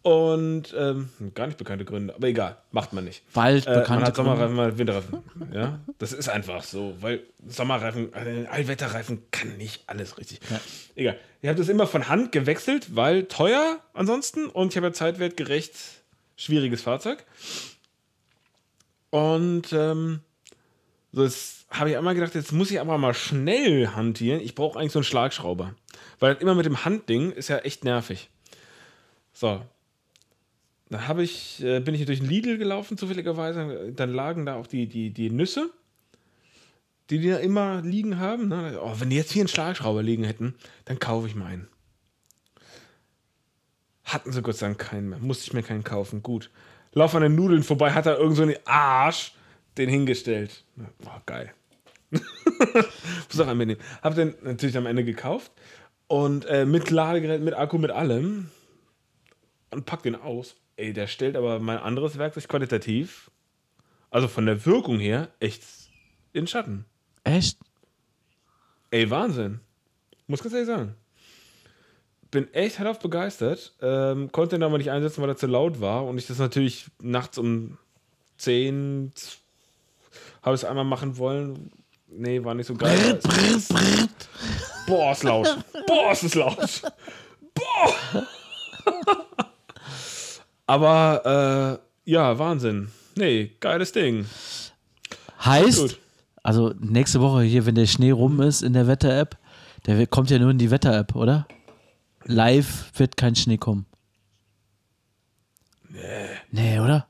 Und ähm, gar nicht bekannte Gründe, aber egal, macht man nicht. Bald Äh, man bekannte hat Sommerreifen, mal Winterreifen. ja, das ist einfach so, weil Sommerreifen, also Allwetterreifen kann nicht alles richtig. Egal. Ich habe das immer von Hand gewechselt, weil teuer ansonsten und ich habe ja zeitwertgerecht schwieriges Fahrzeug. Und ähm, so das habe ich einmal gedacht, jetzt muss ich aber mal schnell hantieren. Ich brauche eigentlich so einen Schlagschrauber. Weil immer mit dem Handding ist ja echt nervig. So. Dann habe ich, äh, bin ich durch Lidl gelaufen, zufälligerweise. Dann lagen da auch die, die, die Nüsse, die die da immer liegen haben. Ne? Oh, wenn die jetzt hier einen Schlagschrauber liegen hätten, dann kaufe ich mal einen. Hatten sie Gott sei Dank keinen mehr. Musste ich mir keinen kaufen. Gut. Lauf an den Nudeln vorbei, hat da irgend so einen Arsch den hingestellt. Boah, geil. Muss auch einmal nehmen. Hab den natürlich am Ende gekauft. Und äh, mit Ladegerät, mit Akku, mit allem. Und pack den aus. Ey, der stellt aber mein anderes Werkzeug qualitativ, also von der Wirkung her, echt in Schatten. Echt? Ey, Wahnsinn. Muss ganz ehrlich sagen. Bin echt hellauf begeistert. Ähm, konnte ihn aber nicht einsetzen, weil er zu laut war. Und ich das natürlich nachts um 10 habe ich es einmal machen wollen. Nee, war nicht so geil. Boah, ist laut. Boah, ist es laut. Boah. Aber äh, ja, Wahnsinn. Nee, geiles Ding. Heißt, also nächste Woche hier, wenn der Schnee rum ist in der Wetter-App, der kommt ja nur in die Wetter-App, oder? Live wird kein Schnee kommen. Nee. Nee, oder?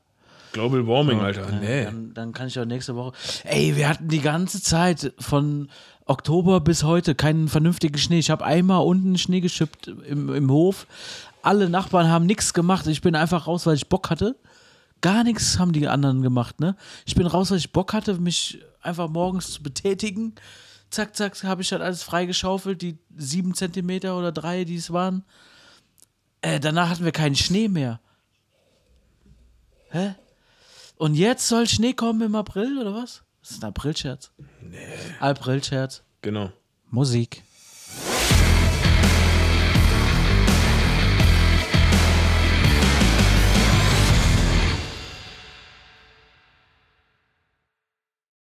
Global Warming, Alter. Nee. Dann, dann kann ich auch nächste Woche. Ey, wir hatten die ganze Zeit von Oktober bis heute keinen vernünftigen Schnee. Ich habe einmal unten Schnee geschippt im, im Hof. Alle Nachbarn haben nichts gemacht. Ich bin einfach raus, weil ich Bock hatte. Gar nichts haben die anderen gemacht, ne? Ich bin raus, weil ich Bock hatte, mich einfach morgens zu betätigen. Zack, zack, habe ich dann alles freigeschaufelt, die sieben Zentimeter oder drei, die es waren. Äh, danach hatten wir keinen Schnee mehr. Hä? Und jetzt soll Schnee kommen im April oder was? Das ist ein Aprilscherz. Nee. Aprilscherz. Genau. Musik.